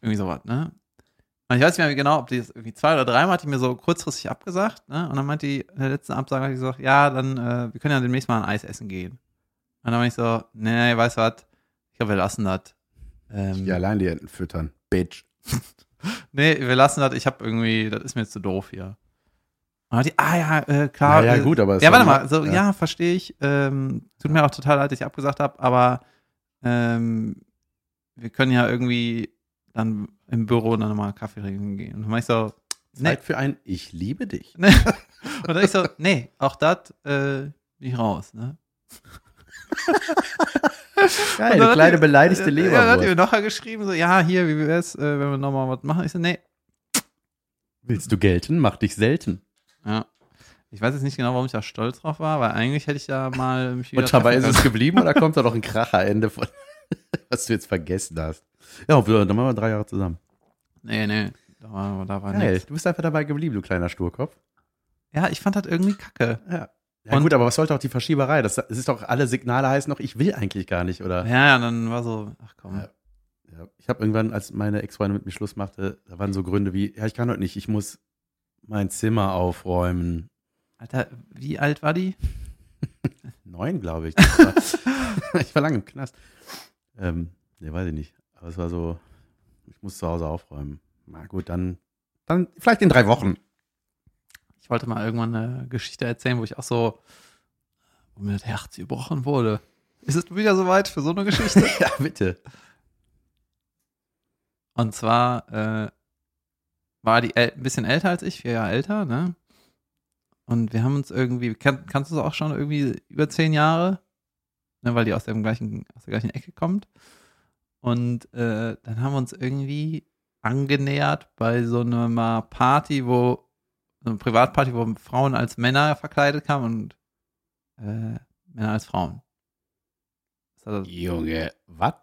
Speaker 2: Irgendwie sowas, ne? Und ich weiß nicht mehr genau, ob die das irgendwie zwei oder dreimal hat die mir so kurzfristig abgesagt, ne? Und dann meinte die, in der letzten Absage hat die gesagt, ja, dann, äh, wir können ja demnächst mal ein Eis essen gehen. Und dann war ich so, nee, weißt du was? Ich glaube, wir lassen das. Ähm,
Speaker 1: Die allein die Enten füttern. Bitch.
Speaker 2: Nee, wir lassen das, ich habe irgendwie, das ist mir jetzt zu doof hier. Und die, ah ja, äh, klar.
Speaker 1: Ja, ja,
Speaker 2: äh,
Speaker 1: gut, aber es
Speaker 2: Ja,
Speaker 1: war
Speaker 2: warte
Speaker 1: mal-
Speaker 2: so, ja,
Speaker 1: ja.
Speaker 2: verstehe ich. Ähm, tut mir auch total leid, dass ich abgesagt habe, aber ähm, wir können ja irgendwie dann im Büro dann nochmal Kaffee trinken gehen. Und dann war ich so, nee.
Speaker 1: Zeit für ein Ich liebe dich.
Speaker 2: Und dann ich so, nee, auch das äh, bin ich raus, ne?
Speaker 1: Geil,
Speaker 2: hat
Speaker 1: kleine
Speaker 2: die-
Speaker 1: beleidigte
Speaker 2: Ja, dann hat die mir nachher geschrieben, so, ja, hier, wie wär's, äh, wenn wir nochmal was machen? Ich so, nee.
Speaker 1: Willst du gelten? Mach dich selten.
Speaker 2: Ja. Ich weiß jetzt nicht genau, warum ich da stolz drauf war, weil eigentlich hätte ich ja mal mich wieder
Speaker 1: Und dabei ist es geblieben oder kommt da noch ein Kracherende von, was du jetzt vergessen hast? Ja, dann machen wir drei Jahre zusammen.
Speaker 2: Nee, nee, da war, da war
Speaker 1: Geil,
Speaker 2: nichts.
Speaker 1: du bist einfach dabei geblieben, du kleiner Sturkopf.
Speaker 2: Ja, ich fand das irgendwie kacke.
Speaker 1: Ja. Ja
Speaker 2: Und-
Speaker 1: gut, aber was sollte auch die Verschieberei? Das, das ist doch, alle Signale heißen noch, ich will eigentlich gar nicht, oder?
Speaker 2: Ja, ja, dann war so, ach komm.
Speaker 1: Ja. Ja, ich habe irgendwann, als meine Ex-Freundin mit mir Schluss machte, da waren so Gründe wie, ja, ich kann heute nicht, ich muss mein Zimmer aufräumen.
Speaker 2: Alter, wie alt war die?
Speaker 1: Neun, glaube ich. War, ich war lange im Knast. Ähm, nee, weiß ich nicht. Aber es war so, ich muss zu Hause aufräumen. Na gut, dann, dann vielleicht in drei Wochen.
Speaker 2: Ich wollte mal irgendwann eine Geschichte erzählen, wo ich auch so, wo mir das Herz gebrochen wurde. Ist es wieder soweit für so eine Geschichte?
Speaker 1: ja, bitte.
Speaker 2: Und zwar äh, war die ein bisschen älter als ich, vier Jahre älter, ne? Und wir haben uns irgendwie, kann, kannst du es auch schon irgendwie über zehn Jahre, ne, weil die aus dem gleichen, aus der gleichen Ecke kommt. Und äh, dann haben wir uns irgendwie angenähert bei so einer Party, wo, so eine Privatparty, wo Frauen als Männer verkleidet kamen und äh, Männer als Frauen. Hat,
Speaker 1: Junge, was?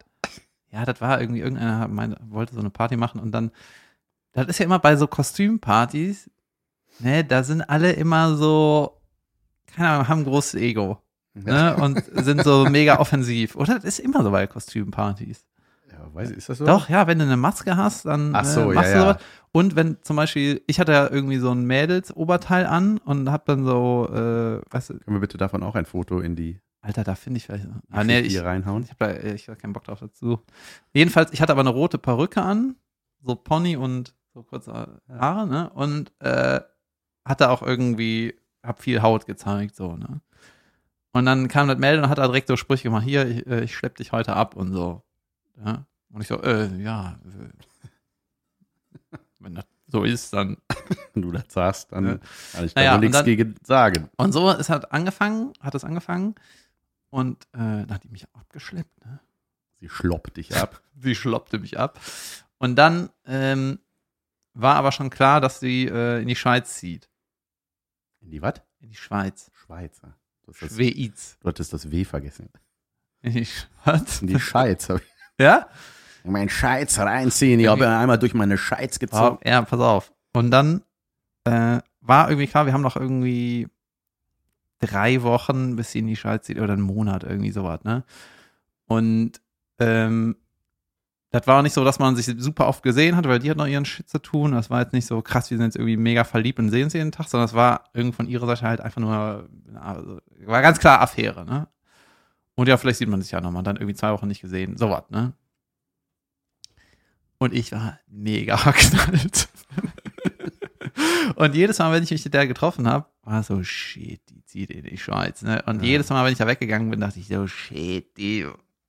Speaker 2: ja, das war irgendwie, irgendeiner meinte, wollte so eine Party machen und dann, das ist ja immer bei so Kostümpartys, ne, da sind alle immer so, keine Ahnung, haben ein großes Ego, ne, und sind so mega offensiv. Oder das ist immer so bei Kostümpartys.
Speaker 1: Ja, weiß ich, ist das so?
Speaker 2: Doch, ja, wenn du eine Maske hast, dann
Speaker 1: Ach so,
Speaker 2: äh, machst
Speaker 1: ja,
Speaker 2: du
Speaker 1: ja.
Speaker 2: sowas. Und wenn zum Beispiel, ich hatte ja irgendwie so ein Mädels-Oberteil an und hab dann so, äh, weißt du,
Speaker 1: Können wir bitte davon auch ein Foto in die
Speaker 2: Alter, da finde ich vielleicht. Ah, nee, ich,
Speaker 1: hier reinhauen?
Speaker 2: ich habe da, ich hab keinen Bock drauf dazu. Jedenfalls, ich hatte aber eine rote Perücke an, so Pony und so kurze Haare, ne? Und äh, hatte auch irgendwie, hab viel Haut gezeigt, so, ne? Und dann kam das Melden und hat da direkt so Sprüche gemacht, hier, ich, äh, ich schlepp dich heute ab und so. Ja? Und ich so, äh, ja, äh, wenn das so ist, dann
Speaker 1: Wenn du das sagst, dann
Speaker 2: Ja.
Speaker 1: kann ich
Speaker 2: Naja,
Speaker 1: da
Speaker 2: und
Speaker 1: nichts
Speaker 2: dann-
Speaker 1: gegen sagen.
Speaker 2: Und so ist hat angefangen, hat es angefangen. Und äh, dann hat die mich abgeschleppt, ne?
Speaker 1: Sie schloppt dich ab.
Speaker 2: Sie schloppte mich ab. Und dann ähm, war aber schon klar, dass sie äh, in die Schweiz zieht.
Speaker 1: In die was?
Speaker 2: In die Schweiz.
Speaker 1: Schweizer. Das,
Speaker 2: Schweiz.
Speaker 1: du hattest das W vergessen.
Speaker 2: In die Schweiz.
Speaker 1: In die ich
Speaker 2: Ja?
Speaker 1: in meinen Scheiz reinziehen. Ich habe einmal durch meine Scheiz
Speaker 2: Oh,
Speaker 1: gezogen.
Speaker 2: ja, pass auf. Und dann äh, war irgendwie klar, wir haben noch irgendwie drei Wochen, bis sie in die Schweiz zieht, oder einen Monat, irgendwie sowas, ne? Und ähm, das war auch nicht so, dass man sich super oft gesehen hat, weil die hat noch ihren Shit zu tun. Das war jetzt nicht so krass, wir sind jetzt irgendwie mega verliebt und sehen uns jeden Tag, sondern es war irgendwie von ihrer Seite halt einfach nur, also, war ganz klar Affäre, ne? Und ja, vielleicht sieht man sich ja nochmal, dann irgendwie zwei Wochen nicht gesehen, sowas, ne? Und ich war mega verknallt. und jedes Mal, wenn ich mich mit der getroffen habe, war so, shit, die zieht in die Schweiz. Ne? Und
Speaker 1: Ja.
Speaker 2: jedes Mal, wenn ich da weggegangen bin, dachte ich so, shit, die.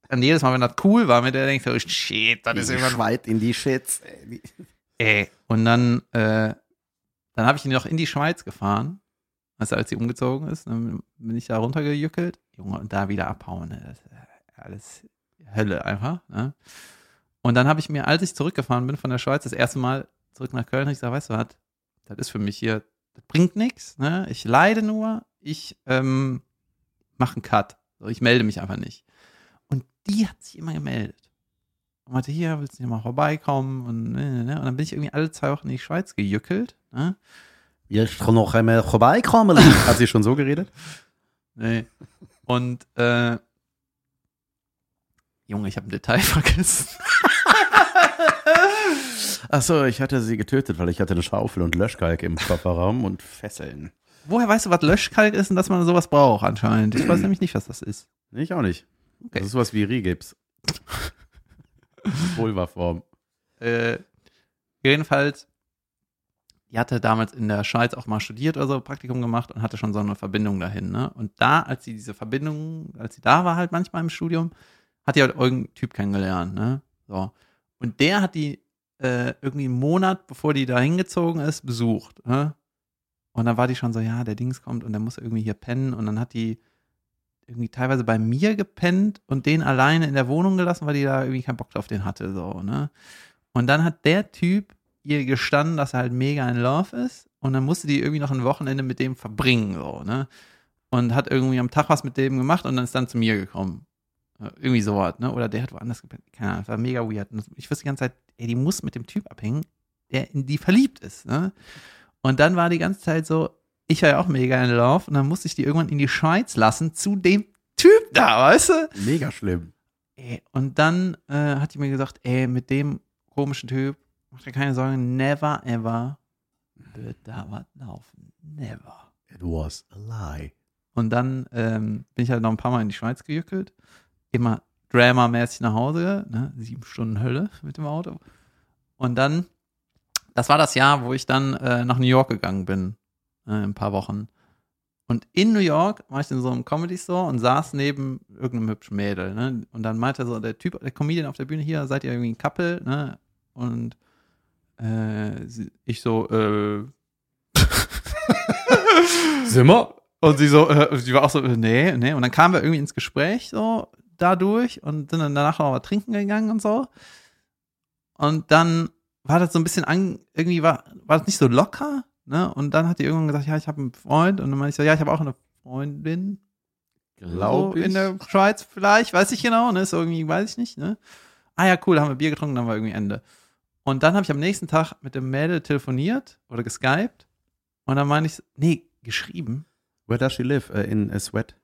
Speaker 2: Und jedes Mal, wenn das cool war, mit der denke ich so, shit, das ist irgendwann.
Speaker 1: Schweiz in die Schitz.
Speaker 2: Ey. Und dann, äh, dann habe ich ihn noch in die Schweiz gefahren. Du, als sie umgezogen ist, dann bin ich da runtergejückelt. Junge, und da wieder abhauen. Ne? Das ist alles Hölle einfach. Ne? Und dann habe ich mir, als ich zurückgefahren bin von der Schweiz, das erste Mal zurück nach Köln, ich gesagt, weißt du was, das ist für mich hier, das bringt nichts. Ne? Ich leide nur, ich ähm, mache einen Cut. So, ich melde mich einfach nicht. Die hat sich immer gemeldet. Und meinte, hier, willst du nicht mal vorbeikommen? Und, ne, ne, ne. und dann bin ich irgendwie alle zwei Wochen in die Schweiz gejückelt. Ne?
Speaker 1: Ich kann noch einmal vorbeikommen. Hat sie schon so geredet?
Speaker 2: Nee. Und, äh, Junge, ich habe ein Detail vergessen.
Speaker 1: Achso, ich hatte sie getötet, weil ich hatte eine Schaufel und Löschkalk im Kofferraum und Fesseln.
Speaker 2: Woher weißt du, was Löschkalk ist und dass man sowas braucht anscheinend? Ich weiß nämlich nicht, was das ist.
Speaker 1: Ich auch nicht.
Speaker 2: Okay.
Speaker 1: Das ist sowas wie Rigips. Pulverform.
Speaker 2: Äh, jedenfalls, die hatte damals in der Schweiz auch mal studiert oder so, Praktikum gemacht und hatte schon so eine Verbindung dahin. Ne? Und da, als sie diese Verbindung, als sie da war halt manchmal im Studium, hat die halt irgendeinen Typ kennengelernt. Ne? So. Und der hat die äh, irgendwie einen Monat, bevor die da hingezogen ist, besucht. Ne? Und dann war die schon so, ja, der Dings kommt und der muss irgendwie hier pennen. Und dann hat die irgendwie teilweise bei mir gepennt und den alleine in der Wohnung gelassen, weil die da irgendwie keinen Bock auf den hatte, so, ne? Und dann hat der Typ ihr gestanden, dass er halt mega in Love ist und dann musste die irgendwie noch ein Wochenende mit dem verbringen, so, ne? Und hat irgendwie am Tag was mit dem gemacht und dann ist dann zu mir gekommen. Ja, Irgendwie sowas, ne? Oder der hat woanders gepennt. Keine Ahnung, das war mega weird. Und Ich wusste die ganze Zeit, ey, die muss mit dem Typ abhängen, der in die verliebt ist, ne? Und dann war die ganze Zeit so, ich war ja auch mega in Love und dann musste ich die irgendwann in die Schweiz lassen zu dem Typ da, weißt du?
Speaker 1: Mega schlimm.
Speaker 2: Ey, und dann äh, hat die mir gesagt, ey, mit dem komischen Typ, mach dir keine Sorgen, never ever wird da was laufen. Never.
Speaker 1: It was a lie.
Speaker 2: Und dann ähm, bin ich halt noch ein paar Mal in die Schweiz gejückelt. Immer Drama-mäßig nach Hause, ne? sieben Stunden Hölle mit dem Auto. Und dann, das war das Jahr, wo ich dann äh, nach New York gegangen bin, äh, ein paar Wochen. Und in New York war ich in so einem Comedy-Store und saß neben irgendeinem hübschen Mädel. Ne? Und dann meinte so der Typ, der Comedian auf der Bühne, hier seid ihr irgendwie ein Couple, ne? Und äh, ich so, äh,
Speaker 1: Simmer?
Speaker 2: und sie so, äh, sie war auch so, äh, nee, nee. Und dann kamen wir irgendwie ins Gespräch so dadurch und sind dann danach noch mal trinken gegangen und so. Und dann war das so ein bisschen an, irgendwie war, war das nicht so locker, ne? Und dann hat die irgendwann gesagt, ja, ich habe einen Freund. Und dann meinte ich so, ja, ich habe auch eine Freundin.
Speaker 1: Glaub
Speaker 2: so
Speaker 1: ich.
Speaker 2: In der Schweiz vielleicht, weiß ich genau, ne? Ist irgendwie, weiß ich nicht, ne? Ah ja, cool, haben wir Bier getrunken, dann war irgendwie Ende. Und dann habe ich am nächsten Tag mit dem Mädel telefoniert oder geskypt. Und dann meine ich, nee, geschrieben.
Speaker 1: Where does she live? Uh, in a sweat.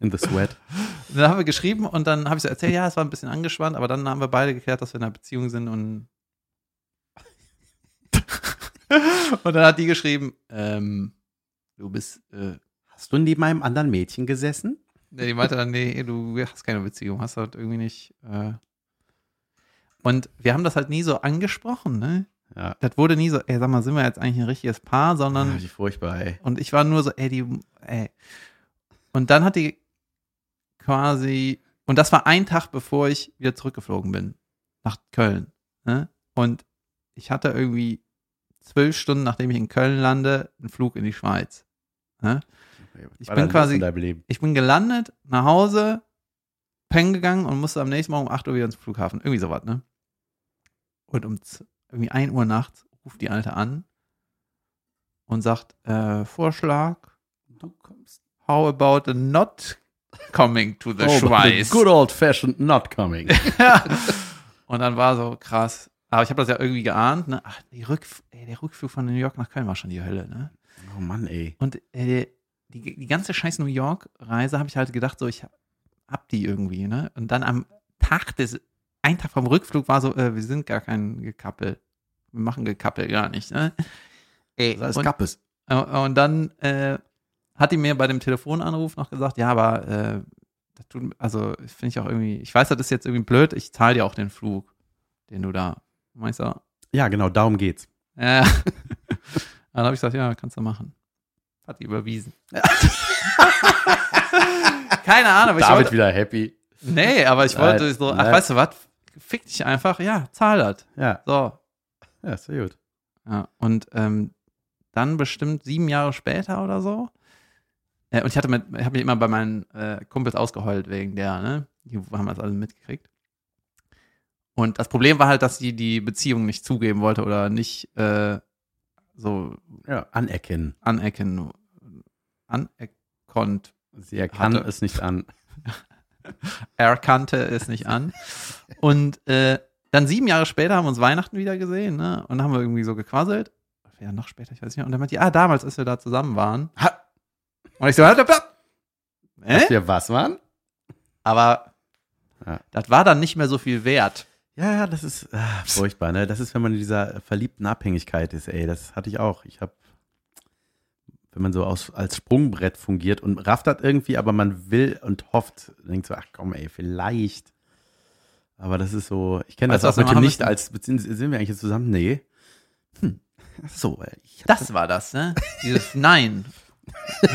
Speaker 1: In the sweat.
Speaker 2: Dann haben wir geschrieben und dann habe ich so erzählt, ja, es war ein bisschen angespannt, aber dann haben wir beide geklärt, dass wir in einer Beziehung sind und und dann hat die geschrieben, ähm, du bist, äh,
Speaker 1: Hast du neben einem anderen Mädchen gesessen?
Speaker 2: nee, die meinte dann, nee, du hast keine Beziehung, hast halt irgendwie nicht, äh. Und wir haben das halt nie so angesprochen, ne?
Speaker 1: Ja.
Speaker 2: Das wurde nie so, ey, sag mal, sind wir jetzt eigentlich ein richtiges Paar,
Speaker 1: Ah,
Speaker 2: sondern
Speaker 1: wie furchtbar, ey.
Speaker 2: Und ich war nur so, ey, die, ey. Und dann hat die quasi, und das war ein Tag, bevor ich wieder zurückgeflogen bin, nach Köln. Ne? Und ich hatte irgendwie zwölf Stunden, nachdem ich in Köln lande, einen Flug in die Schweiz. Ne? Ich bin quasi-? Ich bin gelandet, nach Hause, pennen gegangen und musste am nächsten Morgen um 8 Uhr wieder ins Flughafen. Irgendwie sowas, ne? Und um irgendwie 1 Uhr nachts ruft die Alte an und sagt, äh, Vorschlag,
Speaker 1: Du kommst.
Speaker 2: how about a not coming to the
Speaker 1: Oh, but the
Speaker 2: Schweiz?
Speaker 1: good old fashioned not coming.
Speaker 2: und dann war so krass. Aber ich habe das ja irgendwie geahnt, ne? Ach, Rückf ey, der Rückflug von New York nach Köln war schon die Hölle, ne?
Speaker 1: oh Mann, ey.
Speaker 2: Und äh, die, die ganze scheiß New York-Reise habe ich halt gedacht, so, ich hab, die irgendwie, ne? Und dann am Tag des, ein Tag vom Rückflug war so, äh, wir sind gar kein Gekappel. Wir machen Gekappel gar nicht, ne? Ey,
Speaker 1: Das ist
Speaker 2: und,
Speaker 1: Kappes.
Speaker 2: äh, und dann äh, hat die mir bei dem Telefonanruf noch gesagt, ja, aber äh, das tut, also finde ich auch irgendwie, ich weiß, das ist jetzt irgendwie blöd, ich zahle dir auch den Flug, den du da, meinst du?
Speaker 1: Ja, genau, darum geht's.
Speaker 2: Ja. dann habe ich gesagt, ja, kannst du machen. Hat die überwiesen. Keine Ahnung,
Speaker 1: David
Speaker 2: wollte,
Speaker 1: wieder happy.
Speaker 2: nee, aber ich wollte so, ach, weißt du was, fick dich einfach, ja, zahl das.
Speaker 1: Ja,
Speaker 2: So,
Speaker 1: ja, sehr gut.
Speaker 2: ja, und ähm, dann bestimmt sieben Jahre später oder so. Äh, und ich hatte mit, ich habe mich immer bei meinen äh, Kumpels ausgeheult wegen der, ne? Die haben das alle mitgekriegt. Und das Problem war halt, dass sie die Beziehung nicht zugeben wollte oder nicht äh, so
Speaker 1: Ja, anerkennen.
Speaker 2: anerkennen, anerkannt.
Speaker 1: Sie erkann
Speaker 2: Hatte-
Speaker 1: es nicht an.
Speaker 2: Er kannte es nicht an. Und äh, dann sieben Jahre später haben wir uns Weihnachten wieder gesehen, ne? Und dann haben wir irgendwie so gequasselt. Ja, noch später, ich weiß nicht mehr. Und dann meinte die, ah, damals, als wir da zusammen waren.
Speaker 1: Ha,
Speaker 2: Und ich so, halt,
Speaker 1: dass
Speaker 2: äh?
Speaker 1: wir was waren?
Speaker 2: Aber
Speaker 1: Ja.
Speaker 2: das war dann nicht mehr so viel wert.
Speaker 1: Ja, ja, das ist ah, furchtbar, ne? Das ist, wenn man in dieser verliebten Abhängigkeit ist, ey. Das hatte ich auch. Ich habe, wenn man so aus, als Sprungbrett fungiert und rafft das irgendwie, aber man will und hofft, denkt so, ach komm, ey, vielleicht. Aber das ist so, ich kenne das auch mit dem nicht als, sind, wir eigentlich jetzt zusammen? Nee. Hm. Ach so, ich
Speaker 2: Das war das, ne? Dieses Nein. ich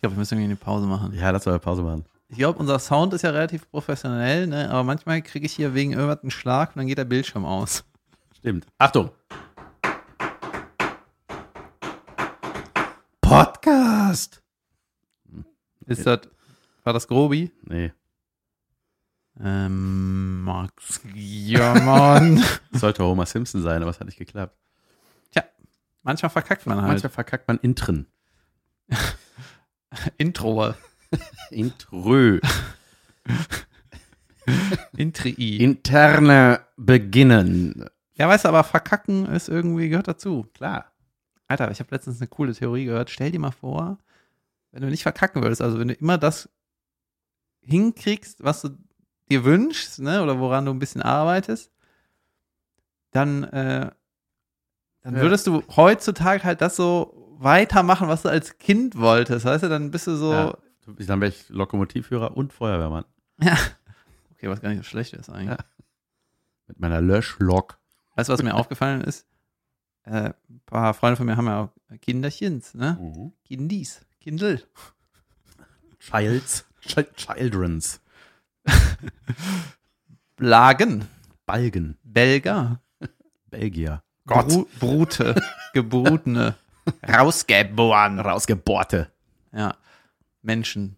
Speaker 2: glaube, wir müssen irgendwie eine Pause machen.
Speaker 1: ja, lass mal Pause machen.
Speaker 2: Ich glaube, unser Sound ist ja relativ professionell, ne? Aber manchmal kriege ich hier wegen irgendwas einen Schlag und dann geht der Bildschirm aus.
Speaker 1: Stimmt. Achtung. Podcast.
Speaker 2: Ist das, war das Grobi?
Speaker 1: Nee.
Speaker 2: Ähm, Max Giermann.
Speaker 1: Sollte Homer Simpson sein, aber es hat nicht geklappt.
Speaker 2: Manchmal verkackt man halt.
Speaker 1: Manchmal verkackt man Intren.
Speaker 2: Intro.
Speaker 1: Intrö.
Speaker 2: Intri.
Speaker 1: Interne beginnen.
Speaker 2: ja, weißt du, aber verkacken ist irgendwie, gehört dazu.
Speaker 1: Klar.
Speaker 2: Alter, ich habe letztens eine coole Theorie gehört. Stell dir mal vor, wenn du nicht verkacken würdest, also wenn du immer das hinkriegst, was du dir wünschst, ne, oder woran du ein bisschen arbeitest, dann, äh, dann
Speaker 1: Ja.
Speaker 2: würdest du heutzutage halt das so weitermachen, was du als Kind wolltest. Weißt du, dann bist du so,
Speaker 1: Ja. Dann wäre ich Lokomotivführer und Feuerwehrmann.
Speaker 2: okay, was gar nicht so schlecht ist eigentlich.
Speaker 1: Ja. Mit meiner Löschlok.
Speaker 2: Weißt du, was mir aufgefallen ist? Äh, ein paar Freunde von mir haben ja auch Kinderchens, ne? Kindis, Kindl.
Speaker 1: Childs. Ch Children's.
Speaker 2: Blagen,
Speaker 1: Balgen.
Speaker 2: Belger,
Speaker 1: Belgier.
Speaker 2: Bru Brute, Gebrutene, rausgeboren.
Speaker 1: Rausgeborte.
Speaker 2: Ja, Menschen,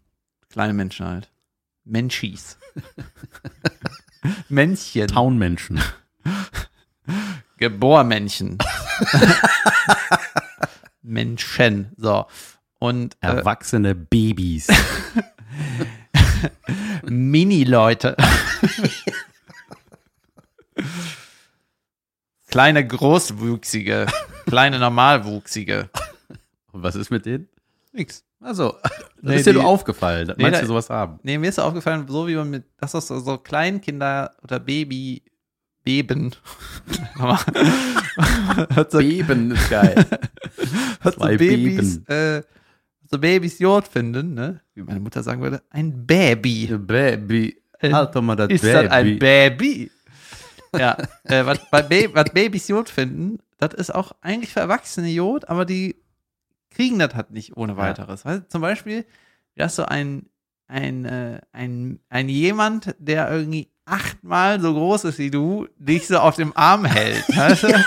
Speaker 2: kleine Menschen halt. Menschis. Männchen,
Speaker 1: Townmenschen.
Speaker 2: Gebormännchen. Menschen, so. Und äh,
Speaker 1: Erwachsene Babys.
Speaker 2: Mini-Leute. kleine Großwüchsige, kleine Normalwuchsige.
Speaker 1: Und was ist mit denen?
Speaker 2: Nix.
Speaker 1: Also, das
Speaker 2: Nee,
Speaker 1: ist dir
Speaker 2: die-
Speaker 1: nur aufgefallen.
Speaker 2: Nee,
Speaker 1: Meinst
Speaker 2: da-
Speaker 1: du sowas haben?
Speaker 2: Nee, mir ist aufgefallen, so wie man mit, das ist so, Kleinkinder oder Baby, Beben. So,
Speaker 1: Beben ist geil.
Speaker 2: hat so Babys, äh, so Babys Jod finden, ne? Wie meine Mutter sagen würde, ein Baby.
Speaker 1: Baby.
Speaker 2: Ein-
Speaker 1: Halt doch mal das
Speaker 2: ist
Speaker 1: Baby.
Speaker 2: das ein Baby? Ja, äh, was, bei was Babys Jod finden, das ist auch eigentlich für Erwachsene Jod, aber die kriegen das halt nicht ohne weiteres. Weißt, du, zum Beispiel, du hast so ein, ein, äh, ein, ein jemand, der irgendwie achtmal so groß ist wie du, dich so auf dem Arm hält. Weißt du?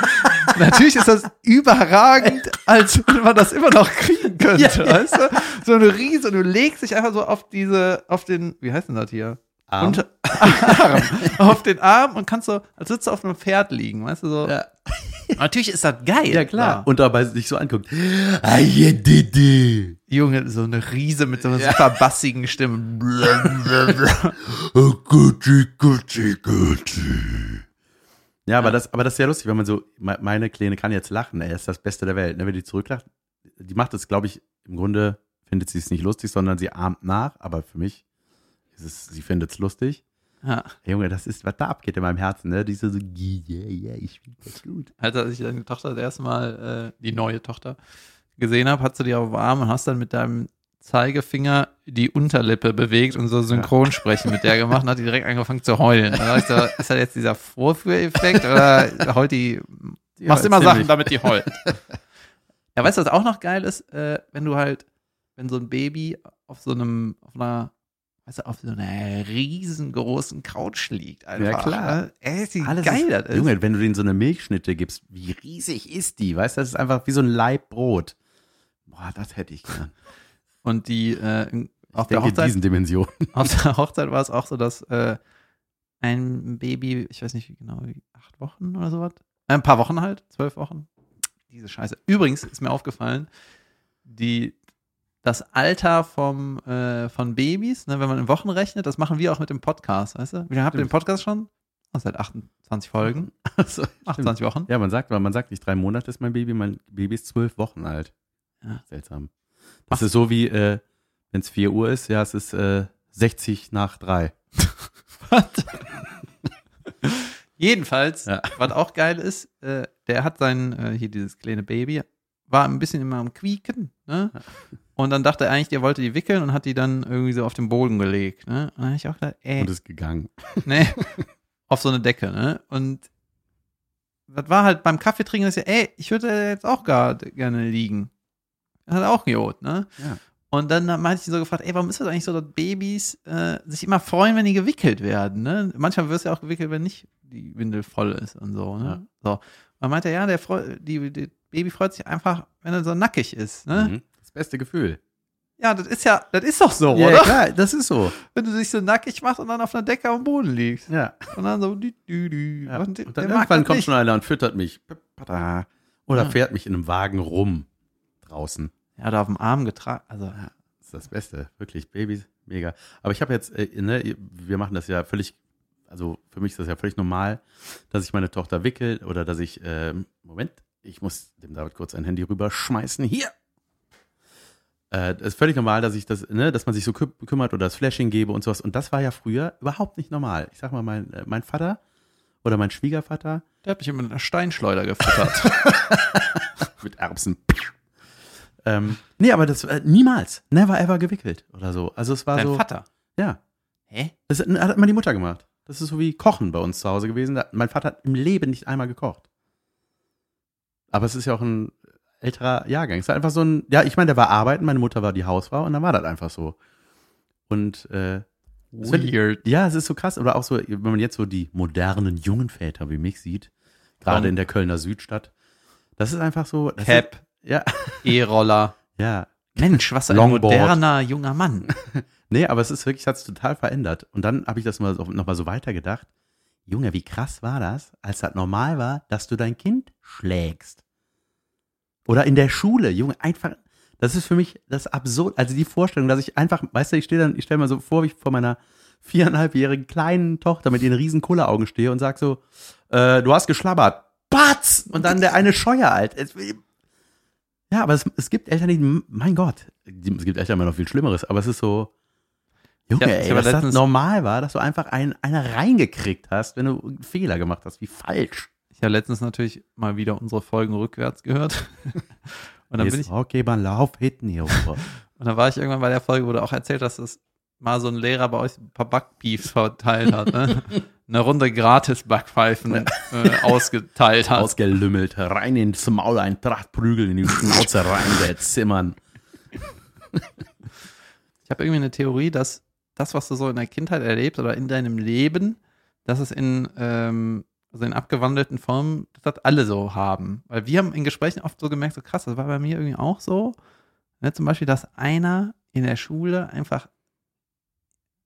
Speaker 2: Natürlich ist das überragend, als wenn man das immer noch kriegen könnte. Weißt du? So eine Riese, du legst dich einfach so auf diese, auf den, wie heißt denn das hier?
Speaker 1: Arm.
Speaker 2: Unter, Arm, auf den Arm und kannst so, als würdest du auf einem Pferd liegen, weißt du so.
Speaker 1: Ja.
Speaker 2: Natürlich ist das geil.
Speaker 1: Ja, klar.
Speaker 2: Ja.
Speaker 1: Und dabei sich so anguckt.
Speaker 2: Junge, so eine Riese mit so einer super bassigen Stimme.
Speaker 1: Oh, Gucci, Gucci, Gucci. Ja, aber, das, aber das ist ja lustig, wenn man so, me- meine Kleine kann jetzt lachen, ey, ist das Beste der Welt. Ne? Wenn die zurücklacht, die macht es, glaube ich, im Grunde findet sie es nicht lustig, sondern sie ahmt nach, aber für mich ist es, sie findet es lustig.
Speaker 2: ja.
Speaker 1: Hey, Junge, das ist, was da abgeht in meinem Herzen, ne? Diese so, yeah, yeah, ich finde das gut.
Speaker 2: Als als ich deine Tochter das erste Mal, äh, die neue Tochter, gesehen habe, hast du die auf dem Arm und hast dann mit deinem Zeigefinger die Unterlippe bewegt und so Synchronsprechen mit der gemacht und hat die direkt angefangen zu heulen. Da ich so, ist das jetzt dieser Vorführeffekt oder heult die,
Speaker 1: Die
Speaker 2: machst immer
Speaker 1: ziemlich.
Speaker 2: Sachen, damit die heult. ja, weißt du, was auch noch geil ist, äh, wenn du halt, wenn so ein Baby auf so einem, auf einer, du, auf so einer riesengroßen Couch liegt. Einfach.
Speaker 1: Ja, klar.
Speaker 2: Ey, wie
Speaker 1: Alles
Speaker 2: geil
Speaker 1: ist,
Speaker 2: das ist.
Speaker 1: Junge, wenn du denen so eine Milchschnitte gibst, wie riesig ist die? Weißt du, das ist einfach wie so ein Laib Brot. Boah, das hätte ich gern.
Speaker 2: Und die, äh, auf, der Hochzeit,
Speaker 1: diesen Dimensionen.
Speaker 2: auf der Hochzeit war es auch so, dass äh, ein Baby, ich weiß nicht wie genau, wie acht Wochen oder sowas, äh, ein paar Wochen halt, zwölf Wochen. Diese Scheiße. Übrigens ist mir aufgefallen, die, das Alter vom, äh, von Babys, ne, wenn man in Wochen rechnet, das machen wir auch mit dem Podcast, weißt du? Wie lange habt ihr den Podcast schon? Oh, seit 28 Folgen,
Speaker 1: Also,
Speaker 2: 28 Wochen.
Speaker 1: ja, man sagt, man sagt nicht drei Monate ist mein Baby, mein Baby ist zwölf Wochen alt.
Speaker 2: Ja.
Speaker 1: Seltsam. Das ist so wie, äh, wenn es 4 Uhr ist, ja, es ist äh, 60 nach drei.
Speaker 2: Jedenfalls,
Speaker 1: Ja.
Speaker 2: was auch geil ist, äh, der hat sein, äh, hier dieses kleine Baby, war ein bisschen immer am Quieken, ne? Und dann dachte er eigentlich, der wollte die wickeln und hat die dann irgendwie so auf den Boden gelegt, ne? Und dann habe ich auch gedacht, ey,
Speaker 1: Und ist gegangen.
Speaker 2: ne, auf so eine Decke, ne? Und das war halt beim Kaffeetrinken, das ja, ey, ich würde jetzt auch gar gerne liegen. Hat auch Jod, ne?
Speaker 1: Ja.
Speaker 2: Und dann meinte ich ihn so gefragt, ey, warum ist das eigentlich so, dass Babys äh, sich immer freuen, wenn die gewickelt werden, ne? Manchmal wirst du ja auch gewickelt, wenn nicht die Windel voll ist und so, ne? So. Und dann meinte er, ja, der freu, die, die Baby freut sich einfach, wenn er so nackig ist, ne?
Speaker 1: Mhm. Das beste Gefühl.
Speaker 2: Ja, das ist ja, das ist doch so,
Speaker 1: ja,
Speaker 2: oder?
Speaker 1: klar, das ist so.
Speaker 2: Wenn du dich so nackig machst und dann auf einer Decke am Boden liegst.
Speaker 1: Ja.
Speaker 2: Und dann so, dü, dü, dü.
Speaker 1: ja.
Speaker 2: Und,
Speaker 1: Und dann irgendwann kommt
Speaker 2: nicht.
Speaker 1: schon einer und füttert mich. Oder
Speaker 2: Ja.
Speaker 1: fährt mich in einem Wagen rum. Draußen.
Speaker 2: Ja, oder auf dem Arm getragen. Also,
Speaker 1: Das ist das Beste. Wirklich. Babys, mega. Aber ich habe jetzt, äh, ne, wir machen das ja völlig, also für mich ist das ja völlig normal, dass ich meine Tochter wickel oder dass ich, ähm, Moment, ich muss dem David kurz ein Handy rüberschmeißen. Hier! Äh, das ist völlig normal, dass ich das, ne, dass man sich so kü kümmert oder das Flashing gebe und sowas. Und das war ja früher überhaupt nicht normal. Ich sag mal, mein, äh, mein Vater oder mein Schwiegervater
Speaker 2: der hat mich immer mit einer Steinschleuder gefüttert.
Speaker 1: mit Erbsen. ähm, nee, aber das äh, niemals, never ever gewickelt oder so. Also es war
Speaker 2: Dein
Speaker 1: so,
Speaker 2: Vater.
Speaker 1: ja,
Speaker 2: Hä?
Speaker 1: das hat hat immer die Mutter gemacht. Das ist so wie Kochen bei uns zu Hause gewesen. Mein Vater hat im Leben nicht einmal gekocht. Aber es ist ja auch ein älterer Jahrgang. Es ist einfach so ein, ja, ich meine, der war arbeiten, meine Mutter war die Hausfrau und dann war das einfach so. Und äh,
Speaker 2: Weird.
Speaker 1: ja, es ist so krass. Oder auch so, wenn man jetzt so die modernen jungen Väter wie mich sieht, gerade in der Kölner Südstadt, das ist einfach so.
Speaker 2: Cap,
Speaker 1: Ist, ja,
Speaker 2: E-Roller.
Speaker 1: ja.
Speaker 2: Mensch, was ein
Speaker 1: Longboard.
Speaker 2: moderner junger Mann.
Speaker 1: Nee, aber es ist wirklich, hat es total verändert. Und dann habe ich das mal so, noch mal so weitergedacht. Junge, wie krass war das, als das normal war, dass du dein Kind schlägst. Oder in der Schule, Junge, einfach, das ist für mich das absurd, also die Vorstellung, dass ich einfach, weißt du, ich stehe dann, ich stelle mir so vor, wie ich vor meiner viereinhalbjährigen kleinen Tochter mit ihren riesen Kulleraugen stehe und sag so, äh, du hast geschlabbert. Batz! Und dann der eine Scheuer alt. Ja, aber es, es gibt Eltern, die, mein Gott, es gibt Eltern immer noch viel Schlimmeres, aber es ist so, Junge,
Speaker 2: Ja,
Speaker 1: ey, dass das normal war, dass du einfach einen, eine reingekriegt hast, wenn du einen Fehler gemacht hast, wie falsch.
Speaker 2: Ich habe letztens natürlich mal wieder unsere Folgen rückwärts gehört. Und dann bin ich,
Speaker 1: okay, man lauf hinten hier rüber.
Speaker 2: und dann war ich irgendwann bei der Folge, wo du auch erzählt hast, dass mal so ein Lehrer bei euch ein paar Backbeefs verteilt hat, ne? Eine Runde gratis Backpfeifen äh, ausgeteilt hat.
Speaker 1: Ausgelümmelt, rein ins Maul, ein Prachtprügel in die Schnauze rein, der Zimmern.
Speaker 2: Ich habe irgendwie eine Theorie, dass das, was du so in der Kindheit erlebst oder in deinem Leben, dass es in, ähm, also in abgewandelten Formen, dass das alle so haben. Weil wir haben in Gesprächen oft so gemerkt, so krass, das war bei mir irgendwie auch so. Ne, zum Beispiel, dass einer in der Schule einfach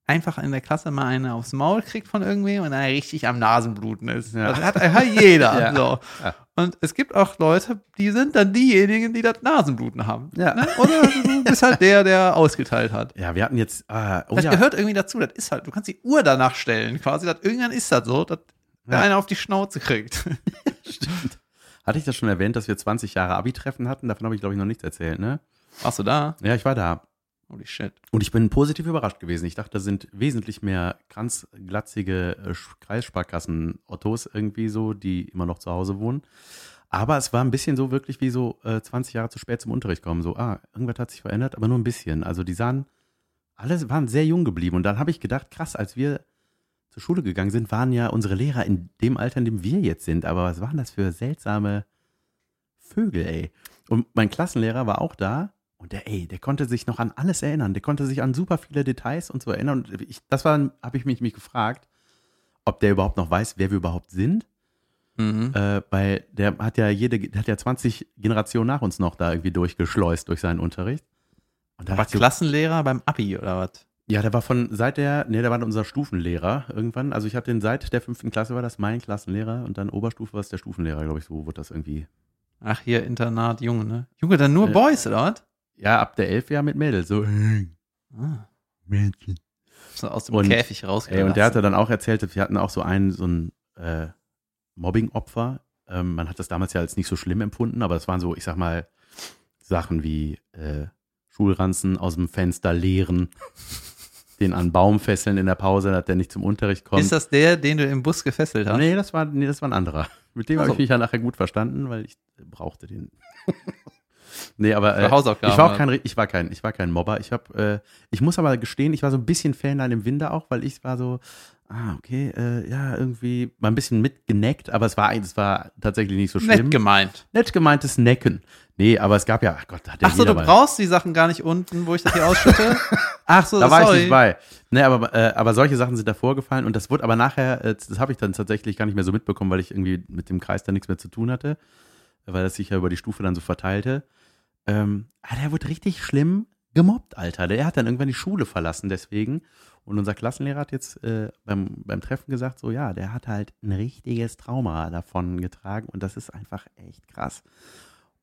Speaker 2: einfach in der Klasse mal eine aufs Maul kriegt von irgendwem und er richtig am Nasenbluten ist.
Speaker 1: Ja.
Speaker 2: Das hat jeder.
Speaker 1: Ja.
Speaker 2: So.
Speaker 1: Ja.
Speaker 2: Und es gibt auch Leute, die sind dann diejenigen, die das Nasenbluten haben.
Speaker 1: Ja.
Speaker 2: Ne? Oder du bist halt der, der ausgeteilt hat.
Speaker 1: Ja, wir hatten jetzt, ah, oh
Speaker 2: Das
Speaker 1: ja,
Speaker 2: gehört irgendwie dazu. Das ist halt, du kannst die Uhr danach stellen, quasi. Das, irgendwann ist das so, dass der
Speaker 1: Ja.
Speaker 2: eine auf die Schnauze kriegt.
Speaker 1: stimmt. Hatte ich das schon erwähnt, dass wir 20 Jahre Abi-Treffen hatten? Davon habe ich, glaube ich, noch nichts erzählt, ne?
Speaker 2: Warst du da?
Speaker 1: Ja, ich war da.
Speaker 2: Holy shit.
Speaker 1: Und ich bin positiv überrascht gewesen. Ich dachte, da sind wesentlich mehr kranzglatzige äh, Kreissparkassen-Ottos irgendwie so, die immer noch zu Hause wohnen. Aber es war ein bisschen so wirklich wie so äh, 20 Jahre zu spät zum Unterricht kommen. So, ah, irgendwas hat sich verändert, aber nur ein bisschen. Also die sahen, alle waren sehr jung geblieben. Und dann habe ich gedacht, krass, als wir zur Schule gegangen sind, waren ja unsere Lehrer in dem Alter, in dem wir jetzt sind. Aber was waren das für seltsame Vögel, ey? Und mein Klassenlehrer war auch da. Und der, ey, der konnte sich noch an alles erinnern. Der konnte sich an super viele Details und so erinnern. Und ich, das war, habe ich mich, mich gefragt, ob der überhaupt noch weiß, wer wir überhaupt sind.
Speaker 2: Mhm.
Speaker 1: Äh, weil der hat ja jede, der hat ja 20 Generationen nach uns noch da irgendwie durchgeschleust durch seinen Unterricht. Und da
Speaker 2: War Klassenlehrer beim Abi oder was?
Speaker 1: ja, der war von seit der, nee, der war unser Stufenlehrer irgendwann. Also ich habe den seit der fünften Klasse war das mein Klassenlehrer und dann Oberstufe war es der Stufenlehrer, glaube ich, so wurde das irgendwie.
Speaker 2: Ach, hier Internat Junge, ne? Junge, dann nur
Speaker 1: Äh.
Speaker 2: Boys, oder was?
Speaker 1: Ja, ab der elf Jahr mit Mädels, so
Speaker 2: Ah,
Speaker 1: Mädchen.
Speaker 2: so aus dem
Speaker 1: Und-
Speaker 2: Käfig rausgelassen.
Speaker 1: Ey, und der hatte dann auch erzählt, wir hatten auch so einen, so ein äh, Mobbing-Opfer. Ähm, man hat das damals ja als nicht so schlimm empfunden, aber es waren so, ich sag mal, Sachen wie äh, Schulranzen aus dem Fenster leeren, den an Baum fesseln in der Pause, dass der nicht zum Unterricht kommt.
Speaker 2: Ist das der, den du im Bus gefesselt hast?
Speaker 1: Nee, das war, nee, das war ein anderer. Mit dem
Speaker 2: Ach
Speaker 1: habe ich mich ja nachher gut verstanden, weil ich brauchte den. nee, aber äh,
Speaker 2: Hausaufgaben.
Speaker 1: ich war auch kein, ich war kein, ich war kein Mobber. Ich habe, äh, ich muss aber gestehen, ich war so ein bisschen Fan an dem Winde auch, weil ich war so, ah, okay, äh, ja, irgendwie mal ein bisschen mitgeneckt, aber es war, es war tatsächlich nicht so schlimm.
Speaker 2: Nett gemeint.
Speaker 1: Nett gemeintes Necken. Nee, aber es gab ja, ach Gott, hat der
Speaker 2: Ach so, du
Speaker 1: mal.
Speaker 2: brauchst die Sachen gar nicht unten, wo ich das hier ausschütte? Ach so,
Speaker 1: Da war
Speaker 2: sorry.
Speaker 1: ich nicht bei. Nee, aber, äh, aber solche Sachen sind da vorgefallen und das wurde aber nachher, äh, das habe ich dann tatsächlich gar nicht mehr so mitbekommen, weil ich irgendwie mit dem Kreis da nichts mehr zu tun hatte, weil das sich ja über die Stufe dann so verteilte. Ähm, ah, der wurde richtig schlimm gemobbt, Alter. Der hat dann irgendwann die Schule verlassen deswegen. Und unser Klassenlehrer hat jetzt äh, beim, beim Treffen gesagt, so ja, der hat halt ein richtiges Trauma davon getragen und das ist einfach echt krass.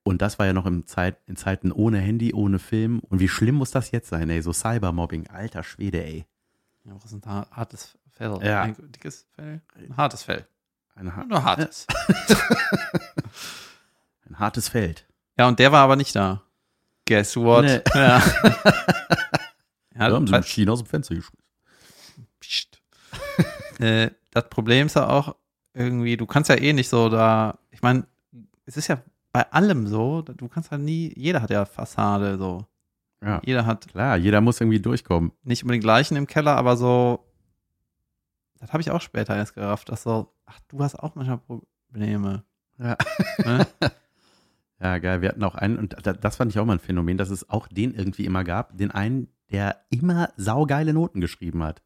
Speaker 1: Und das war ja noch im Zeit, in Zeiten ohne Handy, ohne Film. Und wie schlimm muss das jetzt sein, ey? So Cybermobbing, alter Schwede, ey.
Speaker 2: Ja, was ist ein har- hartes Fell?
Speaker 1: Ja.
Speaker 2: Ein dickes Fell? Ein hartes Fell.
Speaker 1: Ein, ha
Speaker 2: Nur hartes.
Speaker 1: ein hartes Feld.
Speaker 2: Ja, und der war aber nicht da. Guess what?
Speaker 1: Nee.
Speaker 2: Ja.
Speaker 1: Da
Speaker 2: ja,
Speaker 1: haben sie China aus dem Fenster geschmissen.
Speaker 2: Psst. äh, das Problem ist ja auch irgendwie, du kannst ja eh nicht so da, ich meine, es ist ja bei allem so, du kannst halt nie, jeder hat ja Fassade so.
Speaker 1: Ja,
Speaker 2: Jeder hat
Speaker 1: klar, jeder muss irgendwie durchkommen.
Speaker 2: nicht unbedingt Leichen im Keller, aber so, das habe ich auch später erst gerafft, dass so, ach, du hast auch manchmal Probleme.
Speaker 1: Ja.
Speaker 2: Ne?
Speaker 1: Ja, geil. Wir hatten auch einen, und da- das fand ich auch mal ein Phänomen, dass es auch den irgendwie immer gab, den einen, der immer saugeile Noten geschrieben hat.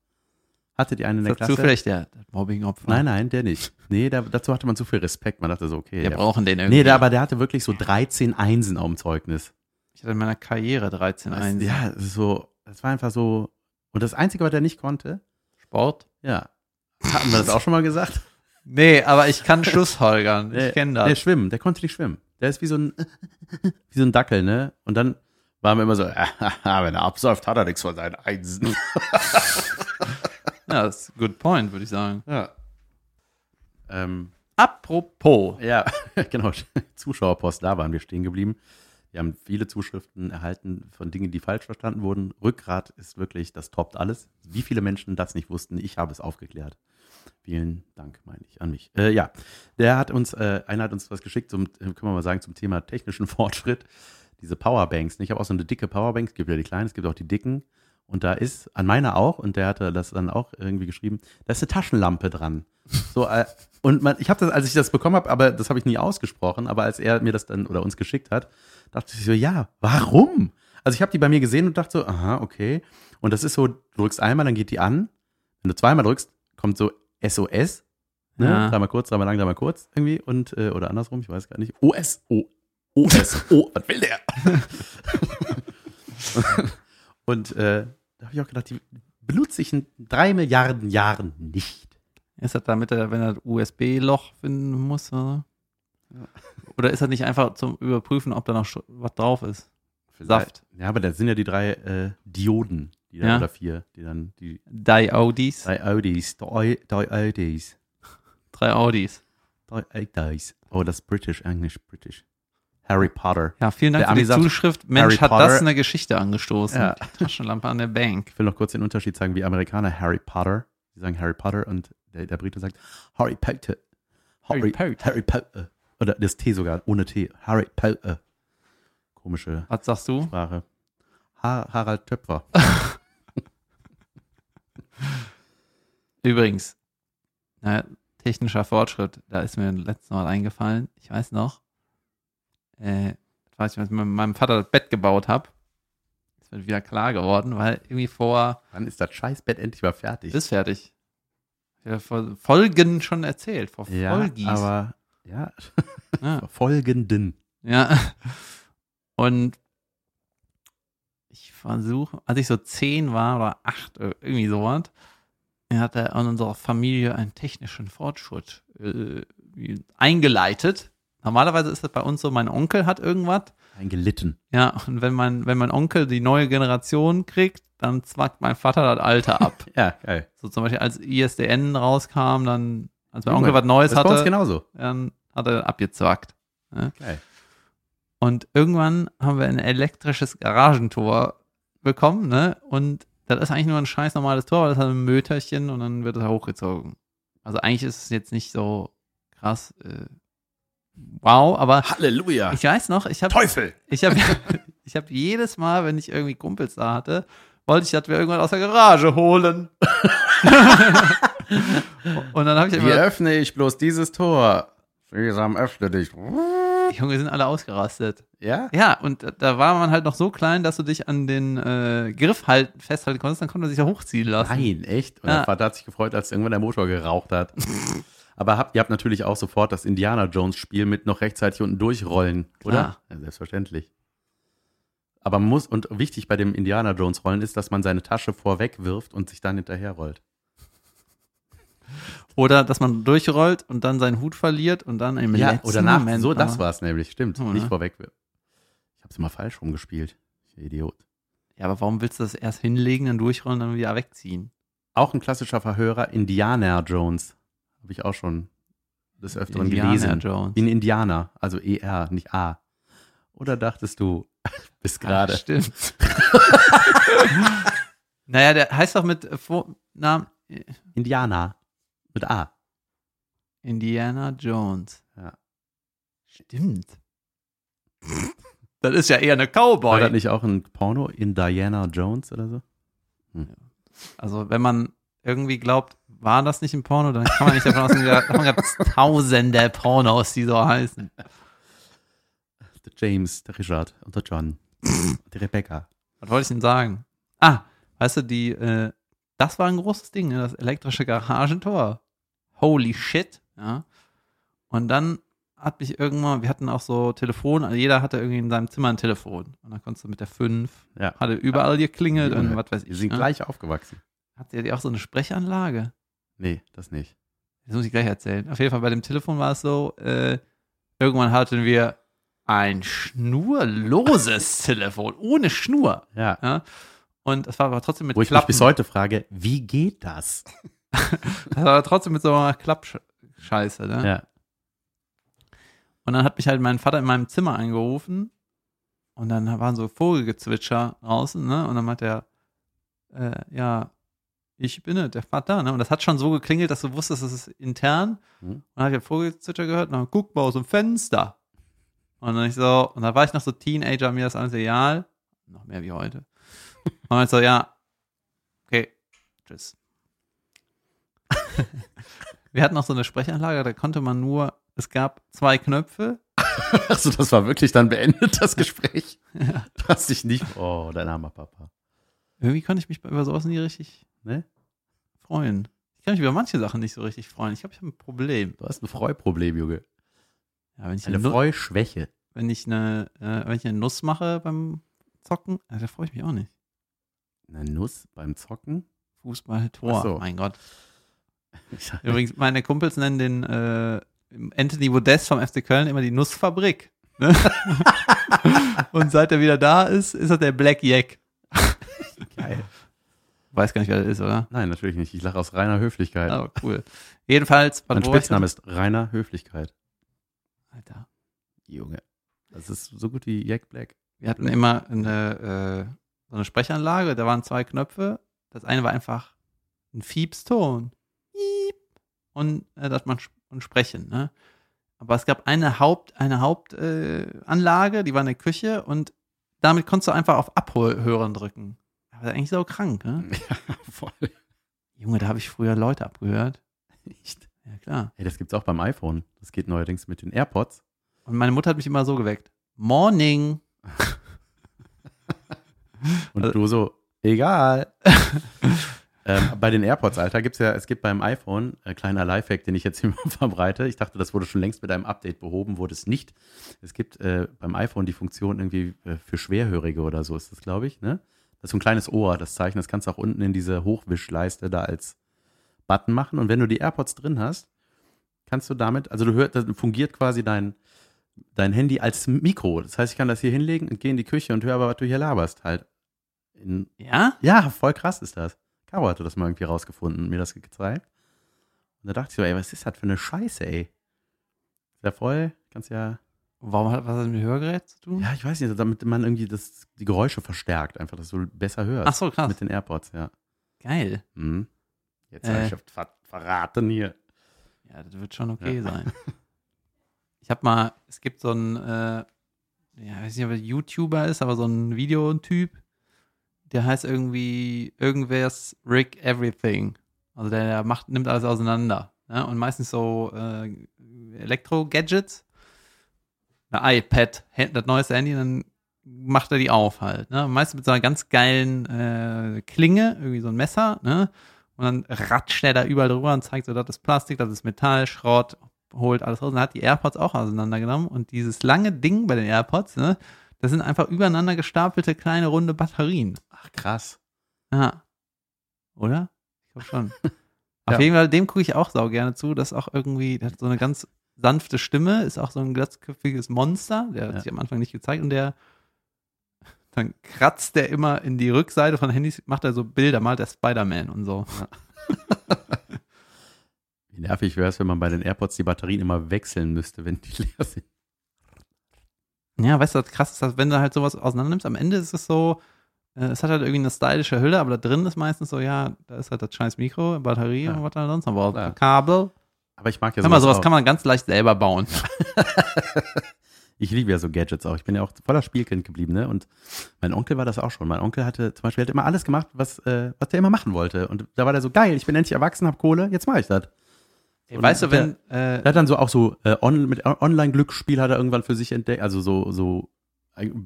Speaker 1: Hattet ihr einen in der Klasse?
Speaker 2: zufällig der, Mobbing-Opfer?
Speaker 1: Nein, nein, der nicht. Nee, da, dazu hatte man zu viel Respekt. Man dachte so, okay.
Speaker 2: Wir brauchen den irgendwie.
Speaker 1: nee, der, aber der hatte wirklich so 13 Einsen auf dem Zeugnis.
Speaker 2: ich hatte in meiner Karriere 13
Speaker 1: Das-
Speaker 2: 1
Speaker 1: Ja, das so, das war einfach so. Und das Einzige, was er nicht konnte,
Speaker 2: Sport.
Speaker 1: ja. Hatten wir das auch schon mal gesagt?
Speaker 2: Nee, aber ich kann Schlussfolgern.
Speaker 1: Nee,
Speaker 2: Ich kenne das.
Speaker 1: Der schwimmen, der konnte nicht schwimmen. Der ist wie so ein, wie so ein Dackel, ne? Und dann waren wir immer so, wenn er absäuft, hat er nichts von seinen Einsen.
Speaker 2: Ja, das ist ein good point, würde ich sagen.
Speaker 1: Ja. Ähm,
Speaker 2: Apropos.
Speaker 1: ja, genau. Zuschauerpost, da waren wir stehen geblieben. Wir haben viele Zuschriften erhalten von Dingen, die falsch verstanden wurden. Rückgrat ist wirklich, das toppt alles. Wie viele Menschen das nicht wussten, ich habe es aufgeklärt. Vielen Dank, meine ich, an mich. Äh, ja, der hat uns, äh, einer hat uns was geschickt, zum, äh, können wir mal sagen, zum Thema technischen Fortschritt. Diese Powerbanks. Ich habe auch so eine dicke Powerbank. Es gibt ja die kleinen, es gibt auch die dicken. Und da ist, an meiner auch, und der hatte das dann auch irgendwie geschrieben, da ist eine Taschenlampe dran. So, äh, und man, ich habe das, als ich das bekommen habe, aber das habe ich nie ausgesprochen, aber als er mir das dann oder uns geschickt hat, dachte ich so, ja, warum? Also ich habe die bei mir gesehen und dachte so, aha, okay. Und das ist so, du drückst einmal, dann geht die an. Wenn du zweimal drückst, kommt so SOS. Ne?
Speaker 2: Ja.
Speaker 1: Dreimal kurz, dreimal lang, dreimal kurz irgendwie. Und, äh, oder andersrum, ich weiß gar nicht. OS, O, OS, O, was will der? und äh, da habe ich auch gedacht, die benutze ich in drei Milliarden Jahren nicht.
Speaker 2: Ist das damit, er, wenn er das USB-Loch finden muss? Oder? oder ist das nicht einfach zum Überprüfen, ob da noch was drauf ist? Saft.
Speaker 1: Ja, aber das sind ja die drei äh, Dioden, die dann,
Speaker 2: Ja.
Speaker 1: oder vier, die dann, die
Speaker 2: Diodes.
Speaker 1: drei Audis, drei Audis,
Speaker 2: Drei Audis.
Speaker 1: drei Audis. Oh, das ist British, Englisch, British. Harry Potter.
Speaker 2: Ja, vielen Dank
Speaker 1: Der
Speaker 2: für die
Speaker 1: sagt,
Speaker 2: Zuschrift. Mensch,
Speaker 1: Harry
Speaker 2: hat
Speaker 1: Potter.
Speaker 2: das eine Geschichte angestoßen.
Speaker 1: Ja.
Speaker 2: Die Taschenlampe an der Bank.
Speaker 1: Ich will noch kurz den Unterschied sagen, wie Amerikaner Harry Potter. Sie sagen Harry Potter und der, der Brite sagt Harry Potter.
Speaker 2: Harry Potter.
Speaker 1: Harry Potter. Oder das T sogar, ohne T. Harry Potter. Komische
Speaker 2: Was sagst du?
Speaker 1: Sprache. Ha Harald Töpfer.
Speaker 2: Übrigens, na, technischer Fortschritt, da ist mir letztes Mal eingefallen, ich weiß noch, äh, das weiß ich, als ich mit meinem Vater das Bett gebaut habe, bin wieder klar geworden, weil irgendwie vor,
Speaker 1: Wann ist das Scheißbett endlich mal fertig?
Speaker 2: ist fertig. Ja, vor Folgen schon erzählt, vor
Speaker 1: ja,
Speaker 2: Folgis.
Speaker 1: aber ja,
Speaker 2: Ja.
Speaker 1: folgenden.
Speaker 2: Ja. Und ich versuche, als ich so zehn war oder acht, äh, irgendwie sowas, hat er in unserer Familie einen technischen Fortschritt äh, eingeleitet. Normalerweise ist das bei uns so, mein Onkel hat irgendwas.
Speaker 1: Eingelitten.
Speaker 2: Ja, und wenn mein, wenn mein Onkel die neue Generation kriegt, dann zwackt mein Vater das alte ab.
Speaker 1: Ja, geil.
Speaker 2: so zum Beispiel als ISDN rauskam, dann, als mein
Speaker 1: Junge,
Speaker 2: Onkel was Neues
Speaker 1: das ist bei uns
Speaker 2: hatte,
Speaker 1: genauso.
Speaker 2: dann hat er abgezwackt.
Speaker 1: Geil.
Speaker 2: Und irgendwann haben wir ein elektrisches Garagentor bekommen, ne? Und das ist eigentlich nur ein scheiß normales Tor, weil das hat ein Möterchen und dann wird es hochgezogen. Also eigentlich ist es jetzt nicht so krass. Äh, wow, aber
Speaker 1: Halleluja.
Speaker 2: ich weiß noch, ich habe
Speaker 1: Teufel.
Speaker 2: ich habe ich hab jedes Mal, wenn ich irgendwie Kumpels da hatte, wollte ich, dass wir irgendwann aus der Garage holen. und dann habe ich
Speaker 1: Wie
Speaker 2: immer,
Speaker 1: öffne ich bloß dieses Tor? Sesam, öffne dich.
Speaker 2: Junge, wir sind alle ausgerastet.
Speaker 1: Ja?
Speaker 2: Ja, und da- war man halt noch so klein, dass du dich an den äh, Griff halten, festhalten konntest, dann konnte man sich ja hochziehen lassen.
Speaker 1: Nein, echt? Und
Speaker 2: Ja.
Speaker 1: der Vater hat sich gefreut, als irgendwann der Motor geraucht hat. Aber habt, ihr habt natürlich auch sofort das Indiana Jones Spiel mit noch rechtzeitig unten durchrollen, oder?
Speaker 2: Klar.
Speaker 1: Ja, selbstverständlich. Aber man muss, und wichtig bei dem Indiana Jones Rollen ist, dass man seine Tasche vorweg wirft und sich dann hinterher rollt.
Speaker 2: Oder dass man durchrollt und dann seinen Hut verliert und dann im
Speaker 1: Ja,
Speaker 2: letzten
Speaker 1: oder nach,
Speaker 2: Moment
Speaker 1: so, das war es nämlich, stimmt.
Speaker 2: So,
Speaker 1: Nicht vorweg. Ich hab's immer falsch rumgespielt. Ich Idiot.
Speaker 2: Ja, aber warum willst du das erst hinlegen, dann durchrollen, dann wieder wegziehen?
Speaker 1: Auch ein klassischer Verhörer, Indiana Jones. Habe ich auch schon des Öfteren
Speaker 2: Indiana
Speaker 1: gelesen.
Speaker 2: Jones.
Speaker 1: In Indianer, also ER, nicht A. Oder dachtest du, bis
Speaker 2: Ah,
Speaker 1: gerade.
Speaker 2: stimmt. naja, der heißt doch mit Vornamen
Speaker 1: Indianer. Mit A.
Speaker 2: Indiana Jones.
Speaker 1: Ja.
Speaker 2: Stimmt. Das ist ja eher eine
Speaker 1: War
Speaker 2: Cowboy.
Speaker 1: das nicht auch ein Porno in Diana Jones oder so?
Speaker 2: Also, wenn man irgendwie glaubt, war das nicht ein Porno, dann kann man nicht davon ausgehen, da gab es tausende Pornos, die so heißen.
Speaker 1: Der James, der Richard und der John. die Rebecca.
Speaker 2: Was wollte ich denn sagen? Ah, weißt du, die, äh, das war ein großes Ding, ne? das elektrische Garagentor. Holy shit, ja. Und dann hat mich irgendwann, wir hatten auch so Telefon, also jeder hatte irgendwie in seinem Zimmer ein Telefon. Und dann konntest du mit der 5,
Speaker 1: Ja.
Speaker 2: hatte überall geklingelt
Speaker 1: Junge,
Speaker 2: und was weiß ich.
Speaker 1: Wir sind
Speaker 2: ne?
Speaker 1: gleich aufgewachsen.
Speaker 2: Hat ihr die auch so eine Sprechanlage?
Speaker 1: Nee, das nicht.
Speaker 2: Das muss ich gleich erzählen. Auf jeden Fall bei dem Telefon war es so, äh, irgendwann hatten wir ein schnurloses Telefon, ohne Schnur.
Speaker 1: Ja.
Speaker 2: Ja? Und das war aber trotzdem mit
Speaker 1: Wo ich mich
Speaker 2: Klappen.
Speaker 1: bis heute frage, wie geht das?
Speaker 2: Das war trotzdem mit so einer Klappscheiße. Ne?
Speaker 1: Ja.
Speaker 2: Und dann hat mich halt mein Vater in meinem Zimmer angerufen und dann waren so Vogelgezwitscher draußen, ne? Und dann hat er, äh, ja, ich bin es, der Vater, ne? Und das hat schon so geklingelt, dass du wusstest, das ist intern.
Speaker 1: Hm.
Speaker 2: Und dann habe ich Vogelgezwitscher gehört und dann guck mal aus dem Fenster. Und dann ich so, und dann war ich noch so Teenager, mir das alles egal. Noch mehr wie heute. Und dann ich so, ja, okay, tschüss. Wir hatten noch so eine Sprechanlage, da konnte man nur, es gab zwei Knöpfe.
Speaker 1: Achso, das war wirklich dann beendet, das Gespräch.
Speaker 2: Ja.
Speaker 1: Du hast dich nicht. Oh, dein armer Papa.
Speaker 2: Irgendwie konnte ich mich über sowas nie richtig
Speaker 1: Ne?
Speaker 2: freuen. Ich kann mich über manche Sachen nicht so richtig freuen. Ich glaube, ich habe ein Problem.
Speaker 1: Du hast ein Freuproblem, Junge.
Speaker 2: Ja, wenn, ich
Speaker 1: Eine
Speaker 2: eine,
Speaker 1: Freuschwäche.
Speaker 2: wenn, ich eine, äh, wenn ich eine Nuss mache beim Zocken, äh, da freue ich mich auch nicht.
Speaker 1: Eine Nuss beim Zocken?
Speaker 2: Fußball, Tor,
Speaker 1: so.
Speaker 2: mein Gott. Übrigens, meine Kumpels nennen den äh, Anthony Modest vom FC Köln immer die Nussfabrik. Ne? Und seit er wieder da ist, ist er der Black Jack.
Speaker 1: geil.
Speaker 2: Weiß gar nicht, wer das ist, oder?
Speaker 1: Nein, natürlich nicht. Ich lache aus reiner Höflichkeit.
Speaker 2: Aber cool. Jedenfalls,
Speaker 1: mein Spitzname ist reiner Höflichkeit.
Speaker 2: Alter.
Speaker 1: Junge. Das ist so gut wie Jack Black.
Speaker 2: Wir hatten immer eine, äh, so eine Sprechanlage, da waren zwei Knöpfe. Das eine war einfach ein Fiepston. Und äh, dass man und sprechen, ne? Aber es gab eine Haupt, eine Hauptanlage, äh, die war in der Küche und damit konntest du einfach auf Abhören drücken. Aber eigentlich so krank, ne?
Speaker 1: Ja, voll.
Speaker 2: Junge, da habe ich früher Leute abgehört.
Speaker 1: Echt?
Speaker 2: Ja, klar.
Speaker 1: Hey, das gibt's auch beim iPhone. Das geht neuerdings mit den AirPods.
Speaker 2: Und meine Mutter hat mich immer so geweckt. Morning.
Speaker 1: Und
Speaker 2: Also-
Speaker 1: du so, egal. ähm, bei den AirPods, Alter, gibt's ja, es gibt beim iPhone, äh, kleiner Lifehack, den ich jetzt hier mal verbreite. Ich dachte, das wurde schon längst mit einem Update behoben, wurde es nicht. Es gibt äh, beim iPhone die Funktion irgendwie äh, für Schwerhörige oder so ist das, glaube ich, ne? Das ist so ein kleines Ohr, das Zeichen, das kannst du auch unten in diese Hochwischleiste da als Button machen. Und wenn du die AirPods drin hast, kannst du damit, also du hörst, dann fungiert quasi dein, dein Handy als Mikro. Das heißt, ich kann das hier hinlegen und gehe in die Küche und höre aber, was du hier laberst halt. In,
Speaker 2: Ja?
Speaker 1: ja, voll krass ist das. Caro hatte das mal irgendwie rausgefunden und mir das gezeigt. Und da dachte ich so, ey, was ist das für eine Scheiße, ey? Ist ja voll, kannst ja,
Speaker 2: Warum hat was das mit Hörgerät zu tun?
Speaker 1: ja, ich weiß nicht, damit man irgendwie das, die Geräusche verstärkt, einfach, dass du besser hörst.
Speaker 2: Ach so, krass.
Speaker 1: Mit den AirPods, ja.
Speaker 2: Geil.
Speaker 1: Mhm. Jetzt
Speaker 2: Äh.
Speaker 1: habe ich ver verraten hier.
Speaker 2: Ja, das wird schon okay
Speaker 1: Ja.
Speaker 2: sein. Ich habe mal, es gibt so einen, äh, ja, weiß nicht, ob er YouTuber ist, aber so ein Videotyp, der heißt irgendwie irgendwer's Rick Everything. Also der, macht, nimmt alles auseinander. Ja? Und meistens so äh, Elektro-Gadgets. Ein iPad, das neueste Handy, dann macht er die auf halt. Ne? Meistens mit so einer ganz geilen äh, Klinge, irgendwie so ein Messer, ne? Und dann ratscht er da überall drüber und zeigt so, das ist Plastik, das ist Metall, Schrott, holt alles raus. Und hat die AirPods auch auseinandergenommen. Und dieses lange Ding bei den AirPods, ne, das sind einfach übereinander gestapelte kleine runde Batterien.
Speaker 1: Ach, krass.
Speaker 2: Aha. Oder? Ich glaube schon.
Speaker 1: Ja.
Speaker 2: Auf jeden Fall, dem gucke ich auch sau gerne zu. Das ist auch irgendwie, der hat so eine ganz sanfte Stimme, ist auch so ein glatzköpfiges Monster. Der hat
Speaker 1: Ja.
Speaker 2: sich am Anfang nicht gezeigt und der dann kratzt der immer in die Rückseite von Handys, macht er so Bilder, malt er Spider-Man und so.
Speaker 1: Wie nervig wäre es, wenn man bei den AirPods die Batterien immer wechseln müsste, wenn die leer sind.
Speaker 2: Ja, weißt du, was krass ist, dass wenn du halt sowas auseinander nimmst, am Ende ist es so, äh, es hat halt irgendwie eine stylische Hülle, aber da drin ist meistens so, ja, da ist halt das scheiß Mikro, Batterie
Speaker 1: Ja.
Speaker 2: und was da sonst noch braucht.
Speaker 1: Klar.
Speaker 2: Kabel.
Speaker 1: Aber ich mag ja
Speaker 2: Sag mal, sowas
Speaker 1: auch.
Speaker 2: kann man ganz leicht selber bauen.
Speaker 1: Ich liebe ja so Gadgets auch. Ich bin ja auch voller Spielkind geblieben, ne? Und mein Onkel war das auch schon. Mein Onkel hatte zum Beispiel hat immer alles gemacht, was, äh, was der immer machen wollte. Und da war der so geil, ich bin endlich erwachsen, hab Kohle, jetzt mache ich das. Und
Speaker 2: weißt du, wenn,
Speaker 1: Der
Speaker 2: äh,
Speaker 1: hat dann so auch so äh, on, mit Online-Glücksspiel hat er irgendwann für sich entdeckt, also so, so,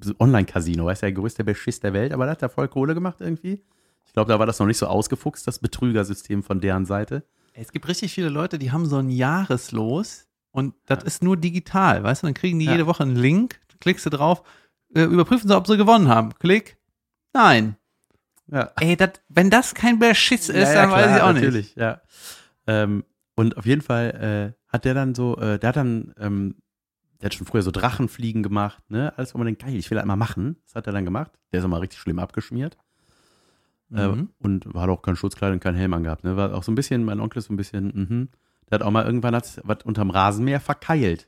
Speaker 1: so Online-Casino, weißt du, der größte Beschiss der Welt, aber da hat er voll Kohle gemacht irgendwie. Ich glaube, da war das noch nicht so ausgefuchst, das Betrügersystem von deren Seite.
Speaker 2: es gibt richtig viele Leute, die haben so ein Jahreslos und das ist nur digital, weißt du, dann kriegen die
Speaker 1: Ja.
Speaker 2: jede Woche einen Link, klickst du drauf, äh, überprüfen sie, ob sie gewonnen haben. Klick. Nein.
Speaker 1: Ja.
Speaker 2: Ey, dat, wenn das kein Beschiss ist, dann weiß ich auch nicht.
Speaker 1: natürlich, ja. Ähm, und auf jeden Fall äh, hat der dann so, äh, der hat dann, ähm, der hat schon früher so Drachenfliegen gemacht, ne? Alles, wo man denkt, geil, ich will das mal machen. Das hat er dann gemacht. Der ist auch mal richtig schlimm abgeschmiert. Äh,
Speaker 2: Mhm.
Speaker 1: und hat auch kein Schutzkleidung und keinen Helm angehabt. Ne? War auch so ein bisschen, mein Onkel ist so ein bisschen, mhm. Der hat auch mal irgendwann hat was unterm Rasenmäher verkeilt.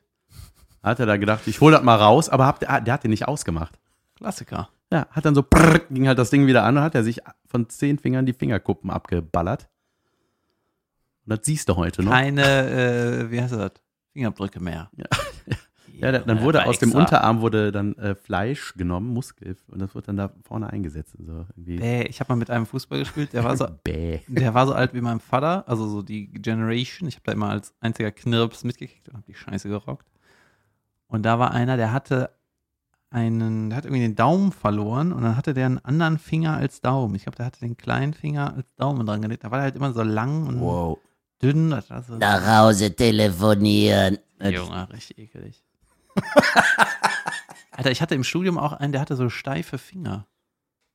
Speaker 1: Hat er da gedacht, ich hol das mal raus, aber hab, der, der hat den nicht ausgemacht.
Speaker 2: Klassiker.
Speaker 1: Ja, hat dann so, prrr, ging halt das Ding wieder an und hat er sich von zehn Fingern die Fingerkuppen abgeballert. Und das siehst du heute noch.
Speaker 2: Keine, äh, wie heißt das? Fingerabdrücke mehr.
Speaker 1: Ja. Ja, da- dann wurde aus dem Unterarm wurde dann äh, Fleisch genommen, Muskel, und das wird dann da vorne eingesetzt. So irgendwie.
Speaker 2: Bäh, ich habe mal mit einem Fußball gespielt, der war so,
Speaker 1: Bäh.
Speaker 2: der war so alt wie mein Vater, also so die Generation. Ich habe da immer als einziger Knirps mitgekriegt und habe die Scheiße gerockt. Und da war einer, der hatte einen, der hat irgendwie den Daumen verloren und dann hatte der einen anderen Finger als Daumen. Ich glaube, der hatte den kleinen Finger als Daumen dran gelegt. Da war der halt immer so lang und
Speaker 1: Wow.
Speaker 2: Dünn. Das war so,
Speaker 3: Nach Hause telefonieren.
Speaker 2: Junge, richtig ekelig. Alter, ich hatte im Studium auch einen, der hatte so steife Finger.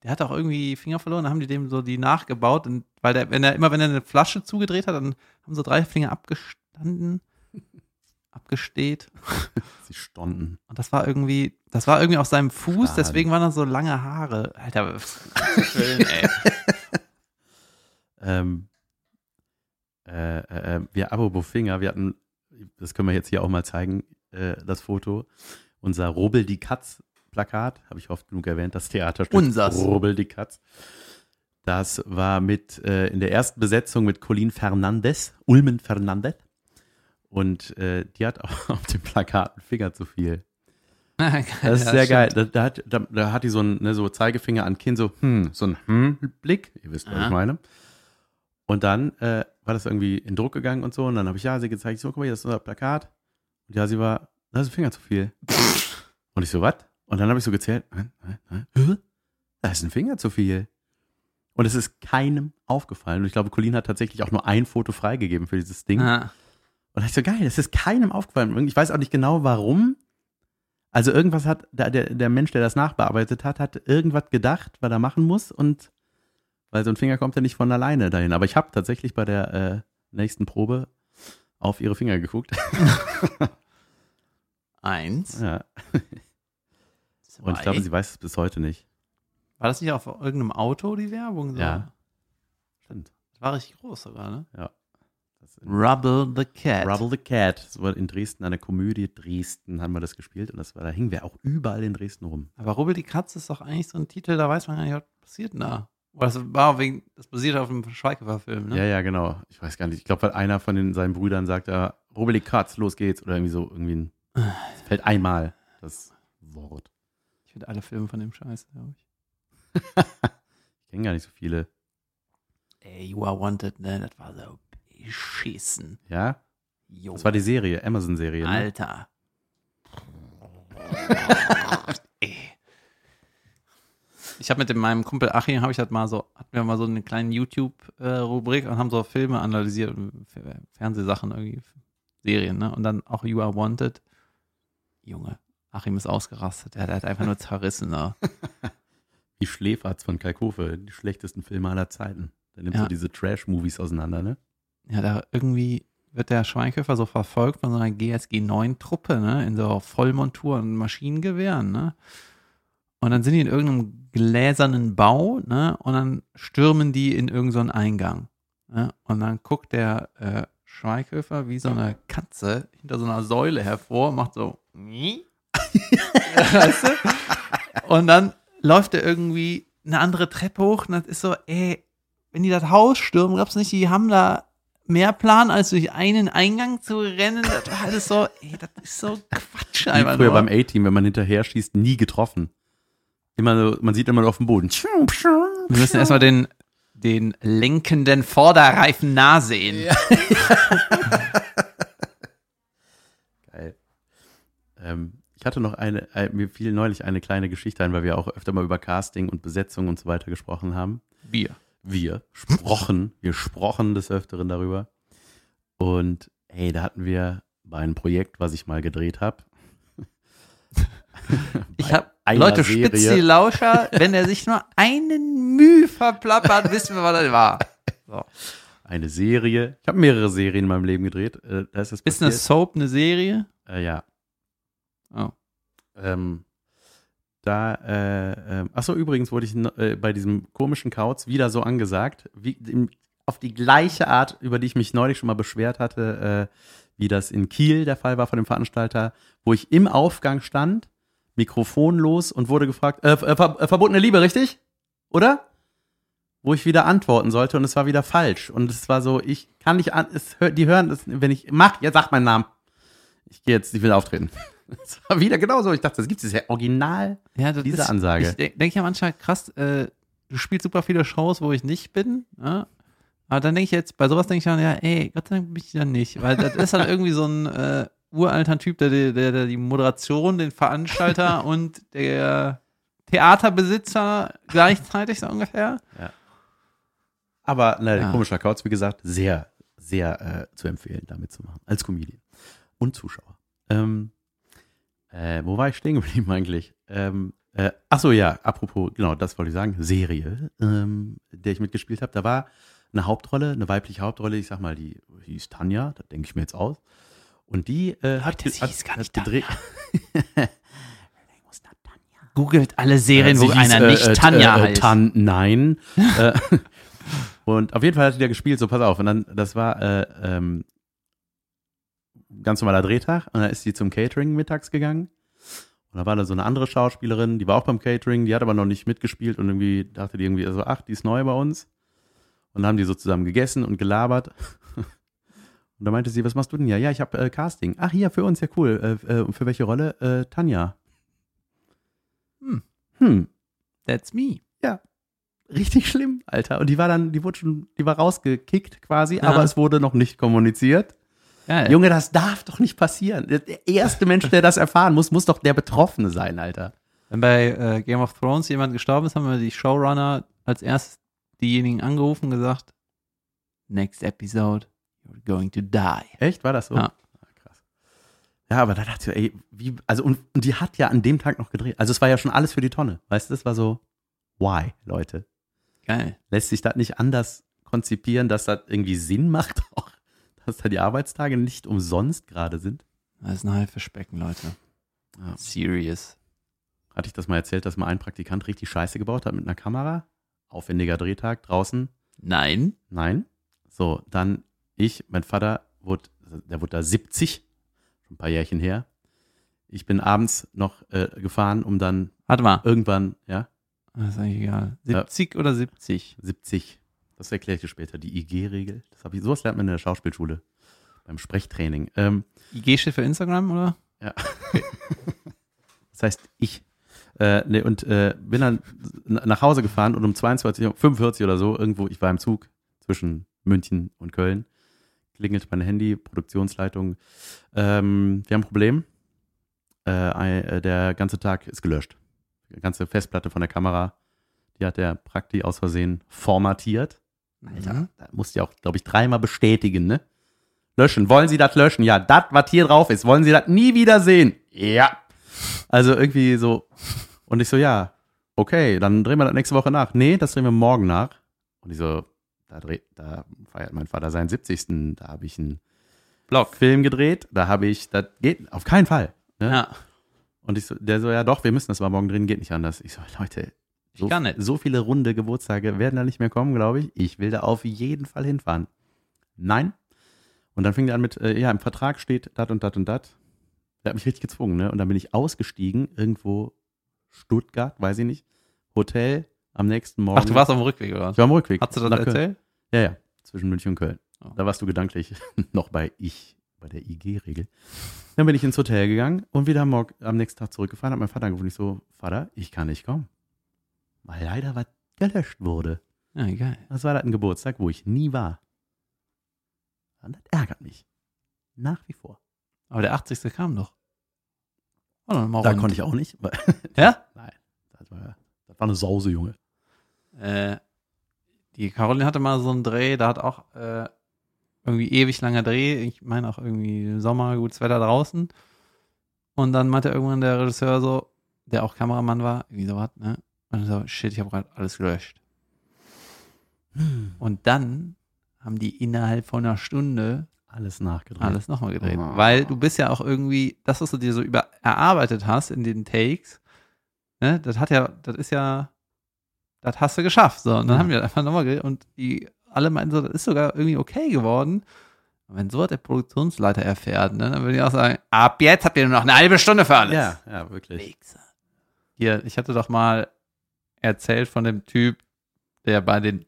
Speaker 2: Der hatte auch irgendwie Finger verloren, dann haben die dem so die nachgebaut, und, weil der, wenn er immer, wenn er eine Flasche zugedreht hat, dann haben so drei Finger abgestanden, abgesteht.
Speaker 1: Sie stonden.
Speaker 2: Und das war irgendwie, das war irgendwie auf seinem Fuß,
Speaker 1: Schade.
Speaker 2: deswegen waren da so lange Haare. Alter, schön, ey.
Speaker 1: Ähm, äh, äh, wir, apropos Finger, wir hatten, das können wir jetzt hier auch mal zeigen, äh, das Foto, unser Robel die Katz Plakat, habe ich oft genug erwähnt, das Theaterstück
Speaker 2: Unsers.
Speaker 1: Robel die Katz. Das war mit äh, in der ersten Besetzung mit Colin Fernandez, Ulmen Fernandez. Und äh, die hat auch auf dem Plakat einen Finger zu viel. Das ist sehr geil. Da, hat, da, da hat die so einen ne, so Zeigefinger an Kinn, so, hm, so ein Hm-Blick. Ihr wisst, was
Speaker 2: Aha.
Speaker 1: ich meine. Und dann äh, war das irgendwie in Druck gegangen und so. Und dann habe ich ja sie gezeigt, ich so, guck mal, hier, das ist unser Plakat. Und ja, sie war, da ist ein Finger zu viel. und ich so, was? Und dann habe ich so gezählt. Nein, nein, nein. Hä? da ist ein Finger zu viel. Und es ist keinem aufgefallen. Und ich glaube, Colin hat tatsächlich auch nur ein Foto freigegeben für dieses Ding.
Speaker 2: Ah.
Speaker 1: Und da ich so, geil, das ist keinem aufgefallen. Ich weiß auch nicht genau, warum. Also irgendwas hat, der, der, der Mensch, der das nachbearbeitet hat, hat irgendwas gedacht, was er machen muss. Und weil so ein Finger kommt ja nicht von alleine dahin. Aber ich habe tatsächlich bei der äh, nächsten Probe auf ihre Finger geguckt.
Speaker 2: Eins.
Speaker 1: ja. Und ich glaube, sie weiß es bis heute nicht.
Speaker 2: War das nicht auf irgendeinem Auto, die Werbung? So?
Speaker 1: Ja. Stimmt.
Speaker 2: Das war richtig groß sogar, ne?
Speaker 1: In
Speaker 2: Rubble the Cat.
Speaker 1: Rubble the Cat. Das war in Dresden, eine Komödie Dresden haben wir das gespielt. Und das war, da hingen wir auch überall in Dresden rum.
Speaker 2: Aber Rubbel die Katze ist doch eigentlich so ein Titel, da weiß man gar nicht, was passiert denn da. Das war wegen, das basiert auf einem Schweighöfer-Film, ne?
Speaker 1: Ja, ja, genau. Ich weiß gar nicht. Ich glaube, weil einer von den, seinen Brüdern sagt, ja, Rubbel die Katz, los geht's. Oder irgendwie so, irgendwie ein, es fällt einmal das Wort.
Speaker 2: Ich finde alle Filme von dem Scheiße, glaube ich.
Speaker 1: Ich kenne gar nicht so viele.
Speaker 2: Ey, You Are Wanted, ne? Das war so beschissen.
Speaker 1: Ja?
Speaker 2: Jo.
Speaker 1: Das war die Serie, Amazon-Serie. Ne?
Speaker 2: Alter. Ich habe mit dem, meinem Kumpel Achim, habe ich halt mal so, hatten wir mal so eine kleine YouTube-Rubrik und haben so Filme analysiert, Fernsehsachen irgendwie, Serien, ne? Und dann auch You Are Wanted. Junge, Achim ist ausgerastet. Der, der hat einfach nur zerrissen, ne?
Speaker 1: Wie Schläferz von Kalkofe, die schlechtesten Filme aller Zeiten. Der nimmt
Speaker 2: Ja.
Speaker 1: so diese Trash-Movies auseinander, ne?
Speaker 2: Ja, da irgendwie wird der Schweinköfer so verfolgt von so einer GSG 9 Truppe, ne, in so Vollmontur und Maschinengewehren, ne? Und dann sind die in irgendeinem gläsernen Bau, ne? Und dann stürmen die in irgendeinen Eingang. Ne? Und dann guckt der äh, Schweighöfer wie so eine Katze hinter so einer Säule hervor, macht so. weißt du? Und dann läuft er irgendwie eine andere Treppe hoch und das ist so, ey, wenn die das Haus stürmen, glaubst du nicht, die haben da mehr Plan, als durch einen Eingang zu rennen? Das war alles so, ey, das ist so Quatsch
Speaker 1: Wie
Speaker 2: einfach
Speaker 1: früher
Speaker 2: nur.
Speaker 1: beim A-Team, wenn man hinterher schießt, nie getroffen. Immer so, man sieht immer nur auf dem Boden.
Speaker 2: Wir müssen erstmal den, den lenkenden Vorderreifen nah sehen.
Speaker 1: Geil. Ähm, ich hatte noch eine, äh, mir fiel neulich eine kleine Geschichte ein, weil wir auch öfter mal über Casting und Besetzung und so weiter gesprochen haben.
Speaker 2: Bier.
Speaker 1: Wir sprochen, wir sprochen des Öfteren darüber. Und hey, da hatten wir bei einem Projekt, was ich mal gedreht habe.
Speaker 2: Ich habe Leute,
Speaker 1: Serie.
Speaker 2: spitz die Lauscher, wenn er sich nur einen Mühe verplappert, wissen wir, was das war. So.
Speaker 1: eine Serie. Ich habe mehrere Serien in meinem Leben gedreht. Äh, da ist das
Speaker 2: Ist eine. Soap eine Serie?
Speaker 1: Äh, ja.
Speaker 2: Oh.
Speaker 1: Ähm, da, äh, ähm, achso, übrigens wurde ich äh, bei diesem komischen Kauz wieder so angesagt, wie, im, auf die gleiche Art, über die ich mich neulich schon mal beschwert hatte, äh, wie das in Kiel der Fall war von dem Veranstalter, wo ich im Aufgang stand, mikrofonlos und wurde gefragt, äh, äh, ver äh, verbotene Liebe, richtig? Oder? Wo ich wieder antworten sollte und es war wieder falsch. Und es war so, ich kann nicht an, es die hören, das, wenn ich, mach, jetzt sag meinen Namen. Ich gehe jetzt, ich will auftreten. Es war wieder genauso. Ich dachte, das gibt es ja original.
Speaker 2: Ja,
Speaker 1: Diese
Speaker 2: ist,
Speaker 1: Ansage.
Speaker 2: Ich denke denk ja manchmal, krass, äh, du spielst super viele Shows, wo ich nicht bin. Ja? Aber dann denke ich jetzt, bei sowas denke ich dann, ja, ey, Gott sei Dank bin ich dann nicht. Weil das ist dann irgendwie so ein äh, uralter Typ, der, der, der die Moderation, den Veranstalter und der Theaterbesitzer gleichzeitig so ungefähr.
Speaker 1: Aber ne,
Speaker 2: Ja.
Speaker 1: komischer Kauz, wie gesagt, sehr, sehr äh, zu empfehlen, damit zu machen. Als Comedian. Und Zuschauer. Ähm, äh, wo war ich stehen geblieben eigentlich? Ähm, äh, ach so, ja, apropos, genau, das wollte ich sagen. Serie, ähm, der ich mitgespielt habe. Da war eine Hauptrolle, eine weibliche Hauptrolle, ich sag mal, die hieß Tanja, das denke ich mir jetzt aus. Und die äh, hat,
Speaker 2: das
Speaker 1: hat, hat
Speaker 2: nicht
Speaker 1: gedreht.
Speaker 2: Googelt alle Serien,
Speaker 1: Äh,
Speaker 2: wo
Speaker 1: sie hieß,
Speaker 2: einer nicht
Speaker 1: äh,
Speaker 2: Tanja
Speaker 1: äh, äh,
Speaker 2: heißt.
Speaker 1: Tan, nein. Äh, und auf jeden Fall hat die da gespielt, so pass auf. Und dann, das war äh, ähm, ganz normaler Drehtag. Und dann ist sie zum Catering mittags gegangen. Und da war da so eine andere Schauspielerin, die war auch beim Catering, die hat aber noch nicht mitgespielt und irgendwie dachte die irgendwie, also ach, die ist neu bei uns. Und dann haben die so zusammen gegessen und gelabert. Und da meinte sie, was machst du denn hier? Ja, ich habe äh, Casting. Ach, hier, für uns, ja cool. Äh, äh, und für welche Rolle? Äh, Tanja.
Speaker 2: Hm.
Speaker 1: Hm,
Speaker 2: That's me.
Speaker 1: richtig schlimm, Alter. Und die war dann, die wurde schon, die war rausgekickt quasi,
Speaker 2: Ja.
Speaker 1: aber es wurde noch nicht kommuniziert.
Speaker 2: Ja,
Speaker 1: Junge, das darf doch nicht passieren. Der erste Mensch, der das erfahren muss, muss doch der Betroffene sein, Alter.
Speaker 2: Wenn bei äh, Game of Thrones jemand gestorben ist, haben wir die Showrunner als erstes diejenigen angerufen und gesagt, next episode, you're going to die.
Speaker 1: Echt? War das so?
Speaker 2: Ja.
Speaker 1: Ah, Krass. Ja, aber da dachte ich, ey, wie, also, und, und die hat ja an dem Tag noch gedreht. Also, es war ja schon alles für die Tonne. Weißt du, das war so, why, Leute?
Speaker 2: Geil.
Speaker 1: Lässt sich das nicht anders konzipieren, dass das irgendwie Sinn macht, auch, dass da die Arbeitstage nicht umsonst gerade sind?
Speaker 2: Das ist ein Haifischbecken, Leute.
Speaker 1: Ja.
Speaker 2: Serious.
Speaker 1: Hatte ich das mal erzählt, dass mal ein Praktikant richtig Scheiße gebaut hat mit einer Kamera? Aufwendiger Drehtag draußen?
Speaker 2: Nein.
Speaker 1: Nein. So, dann ich, mein Vater, wurde, der wurde da 70, schon ein paar Jährchen her. Ich bin abends noch äh, gefahren, um dann
Speaker 2: Warte mal.
Speaker 1: irgendwann, ja,
Speaker 2: Das ist eigentlich egal.
Speaker 1: Ja.
Speaker 2: 70 oder 70?
Speaker 1: 70. Das erkläre ich dir später. Die IG-Regel. Das habe ich, sowas lernt man in der Schauspielschule. Beim Sprechtraining. Ähm,
Speaker 2: IG steht für Instagram, oder?
Speaker 1: das heißt, ich. Äh, nee, und äh, bin dann nach Hause gefahren und um 22, Uhr, 45 oder so, irgendwo, ich war im Zug zwischen München und Köln, klingelt mein Handy, Produktionsleitung. Ähm, wir haben ein Problem. Äh, äh, der ganze Tag ist gelöscht. Die ganze Festplatte von der Kamera, die hat der Prakti aus Versehen formatiert. Alter,
Speaker 2: Mhm.
Speaker 1: da musst du ja auch, glaube ich, dreimal bestätigen, ne? Löschen. Wollen Sie das löschen? Ja, das, was hier drauf ist, wollen Sie das nie wieder sehen? Ja. Also irgendwie so. Und ich so, ja, okay, dann drehen wir das nächste Woche nach. Nee, das drehen wir morgen nach. Und ich so, da, dreh, da feiert mein Vater seinen 70. Da habe ich einen
Speaker 2: Blog.
Speaker 1: Film gedreht. Da habe ich, das geht auf keinen Fall. Ne?
Speaker 2: Ja.
Speaker 1: Und ich so, der so, ja doch, wir müssen das mal morgen drehen, geht nicht anders. Ich so, Leute,
Speaker 2: Ich
Speaker 1: so,
Speaker 2: kann nicht.
Speaker 1: so viele runde Geburtstage werden da nicht mehr kommen, glaube ich. Ich will da auf jeden Fall hinfahren. Nein. Und dann fing er an mit, äh, ja, im Vertrag steht dat und dat und dat. Der hat mich richtig gezwungen, ne? Und dann bin ich ausgestiegen, irgendwo Stuttgart, weiß ich nicht. Hotel am nächsten Morgen.
Speaker 2: Ach, du warst auf dem Rückweg, oder?
Speaker 1: ich war am Rückweg.
Speaker 2: Hast du das
Speaker 1: nach Köln.
Speaker 2: erzählt?
Speaker 1: Ja, ja, zwischen München und Köln.
Speaker 2: Oh.
Speaker 1: Da warst du gedanklich noch bei ich, bei der IG-Regel. Dann bin ich ins Hotel gegangen und wieder am, nächsten Tag zurückgefahren, hat mein Vater angerufen. Ich so, Vater, ich kann nicht kommen. Weil leider was gelöscht wurde.
Speaker 2: Ja, geil.
Speaker 1: Das war halt ein Geburtstag, wo ich nie war. Und das ärgert mich. Nach wie vor.
Speaker 2: Aber der 80. kam doch. Oh,
Speaker 1: Da
Speaker 2: rund.
Speaker 1: konnte ich auch nicht.
Speaker 2: Ja?
Speaker 1: Nein, das war, das war eine Sause, Junge.
Speaker 2: Äh, die Caroline hatte mal so einen Dreh, da hat auch äh, irgendwie ewig langer Dreh. Ich meine auch irgendwie Sommer, gutes Wetter draußen. Und dann meinte irgendwann der Regisseur so, der auch Kameramann war, irgendwie sowas, ne? Und so, shit, ich habe gerade alles gelöscht. Und dann haben die innerhalb von einer Stunde
Speaker 1: Alles nachgedreht.
Speaker 2: alles nochmal gedreht.
Speaker 1: Oh.
Speaker 2: Weil du bist ja auch irgendwie, das, was du dir so über erarbeitet hast in den Takes, ne, das hat ja, das ist ja, das hast du geschafft. So, und dann
Speaker 1: Ja.
Speaker 2: haben wir einfach nochmal gedreht und die alle meinten so, das ist sogar irgendwie okay geworden. Und wenn so der Produktionsleiter erfährt, ne, dann würde ich auch sagen, ab jetzt habt ihr nur noch eine halbe Stunde für alles.
Speaker 1: Ja, ja, wirklich.
Speaker 2: Wichser. Hier, ich hatte doch mal erzählt von dem Typ, der bei den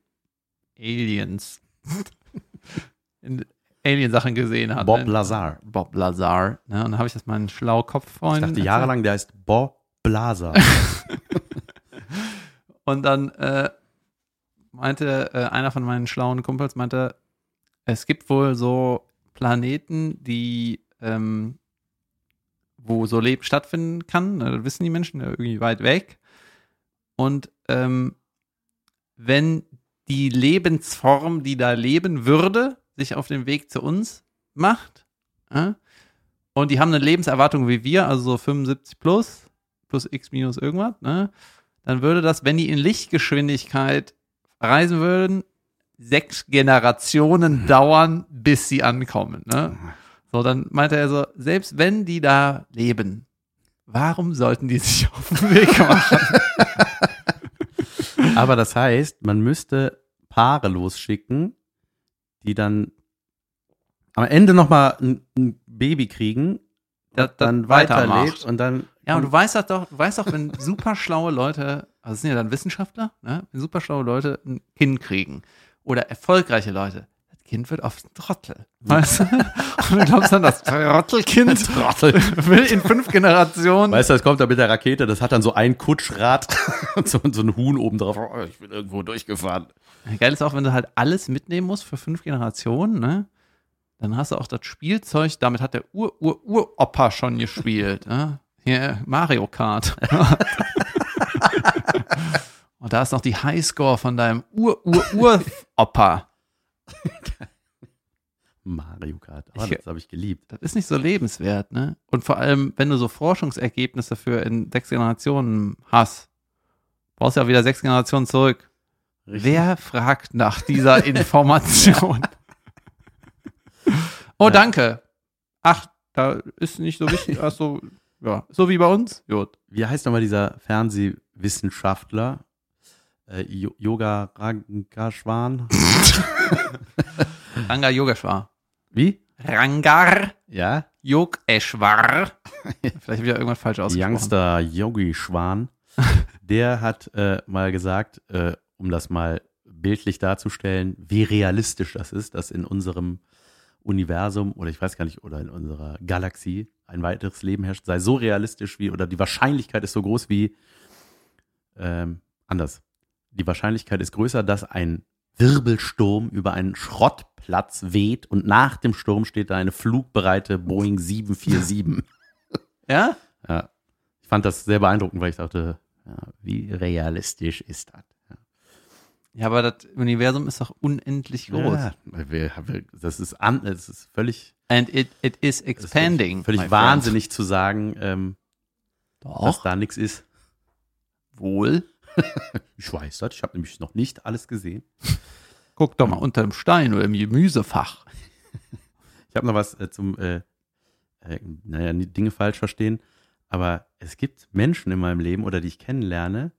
Speaker 2: Aliens in Alien-Sachen gesehen hat.
Speaker 1: Bob
Speaker 2: ne?
Speaker 1: Lazar.
Speaker 2: Bob Lazar. Ne? Und dann habe ich das meinen schlau
Speaker 1: Ich
Speaker 2: Kopffreund.
Speaker 1: dachte jahrelang, der heißt Bob Blaser.
Speaker 2: Und dann äh, meinte äh, einer von meinen schlauen Kumpels, meinte, es gibt wohl so Planeten, die, ähm, wo so Leben stattfinden kann. Das wissen die Menschen irgendwie weit weg. Und ähm, wenn die Lebensform, die da leben würde, sich auf den Weg zu uns macht, äh, und die haben eine Lebenserwartung wie wir, also so 75 plus, plus x minus irgendwas, ne? Dann würde das, wenn die in Lichtgeschwindigkeit reisen würden, sechs Generationen dauern, bis sie ankommen. Ne? So, dann meinte er so, selbst wenn die da leben, warum sollten die sich auf den Weg machen?
Speaker 1: Aber das heißt, man müsste Paare losschicken, die dann am Ende nochmal ein, ein Baby kriegen,
Speaker 2: Das- das
Speaker 1: dann
Speaker 2: weitermacht.
Speaker 1: weiterlebt und dann.
Speaker 2: Ja, und du weißt das doch, du weißt doch, wenn super schlaue Leute, also es sind ja dann Wissenschaftler, ne? wenn super schlaue Leute ein Kind kriegen oder erfolgreiche Leute, das Kind wird oft ein Trottel. Weißt du? Und du glaubst dann, das Trottelkind
Speaker 1: Trottel.
Speaker 2: will in fünf Generationen.
Speaker 1: Weißt du, das kommt da mit der Rakete, das hat dann so ein Kutschrad und so, so ein Huhn oben drauf. Oh, ich bin irgendwo durchgefahren.
Speaker 2: Geil ist auch, wenn du halt alles mitnehmen musst für fünf Generationen, ne? Dann hast du auch das Spielzeug, damit hat der Ur-Ur-Uropa schon gespielt. Ne? Hier, Mario Kart. Und da ist noch die Highscore von deinem Ur-Ur-Ur-Opa.
Speaker 1: Mario Kart. Oh, das habe ich geliebt.
Speaker 2: Das ist nicht so lebenswert, ne? Und vor allem, wenn du so Forschungsergebnisse für in sechs Generationen hast, brauchst du ja wieder sechs Generationen zurück. Wer fragt nach dieser Information? oh,
Speaker 1: Ja.
Speaker 2: danke. Ach, da ist nicht so wichtig. Ach so, ja, so wie bei uns. Gut.
Speaker 1: Wie heißt nochmal dieser Fernsehwissenschaftler? Äh, Yoga Rangashwan?
Speaker 2: Ranga Yogeshwar.
Speaker 1: Wie?
Speaker 2: Rangar
Speaker 1: Ja?
Speaker 2: Yogeshwar. Vielleicht habe ich ja irgendwas falsch ausgesprochen.
Speaker 1: Youngster Yogi Schwan. Der hat äh, mal gesagt, äh, um das mal bildlich darzustellen, wie realistisch das ist, dass in unserem Universum oder ich weiß gar nicht, oder in unserer Galaxie ein weiteres Leben herrscht, sei so realistisch wie, oder die Wahrscheinlichkeit ist so groß wie, ähm, anders. Die Wahrscheinlichkeit ist größer, dass ein Wirbelsturm über einen Schrottplatz weht und nach dem Sturm steht da eine flugbereite Boeing 747.
Speaker 2: Ja?
Speaker 1: Ja. Ich fand das sehr beeindruckend, weil ich dachte, ja, wie realistisch ist das?
Speaker 2: Ja, aber das Universum ist doch unendlich groß.
Speaker 1: Ja, wir- wir- das ist an, das ist völlig,
Speaker 2: And it, it is expanding.
Speaker 1: völlig, wahnsinnig zu sagen, ähm,
Speaker 2: friend.
Speaker 1: dass da nichts ist.
Speaker 2: wohl.
Speaker 1: Ich weiß das, ich habe nämlich noch nicht alles gesehen.
Speaker 2: Guck doch mal unter dem Stein oder im Gemüsefach.
Speaker 1: Ich habe noch was äh, zum, äh, äh, naja, Dinge falsch verstehen, aber es gibt Menschen in meinem Leben oder die ich kennenlerne,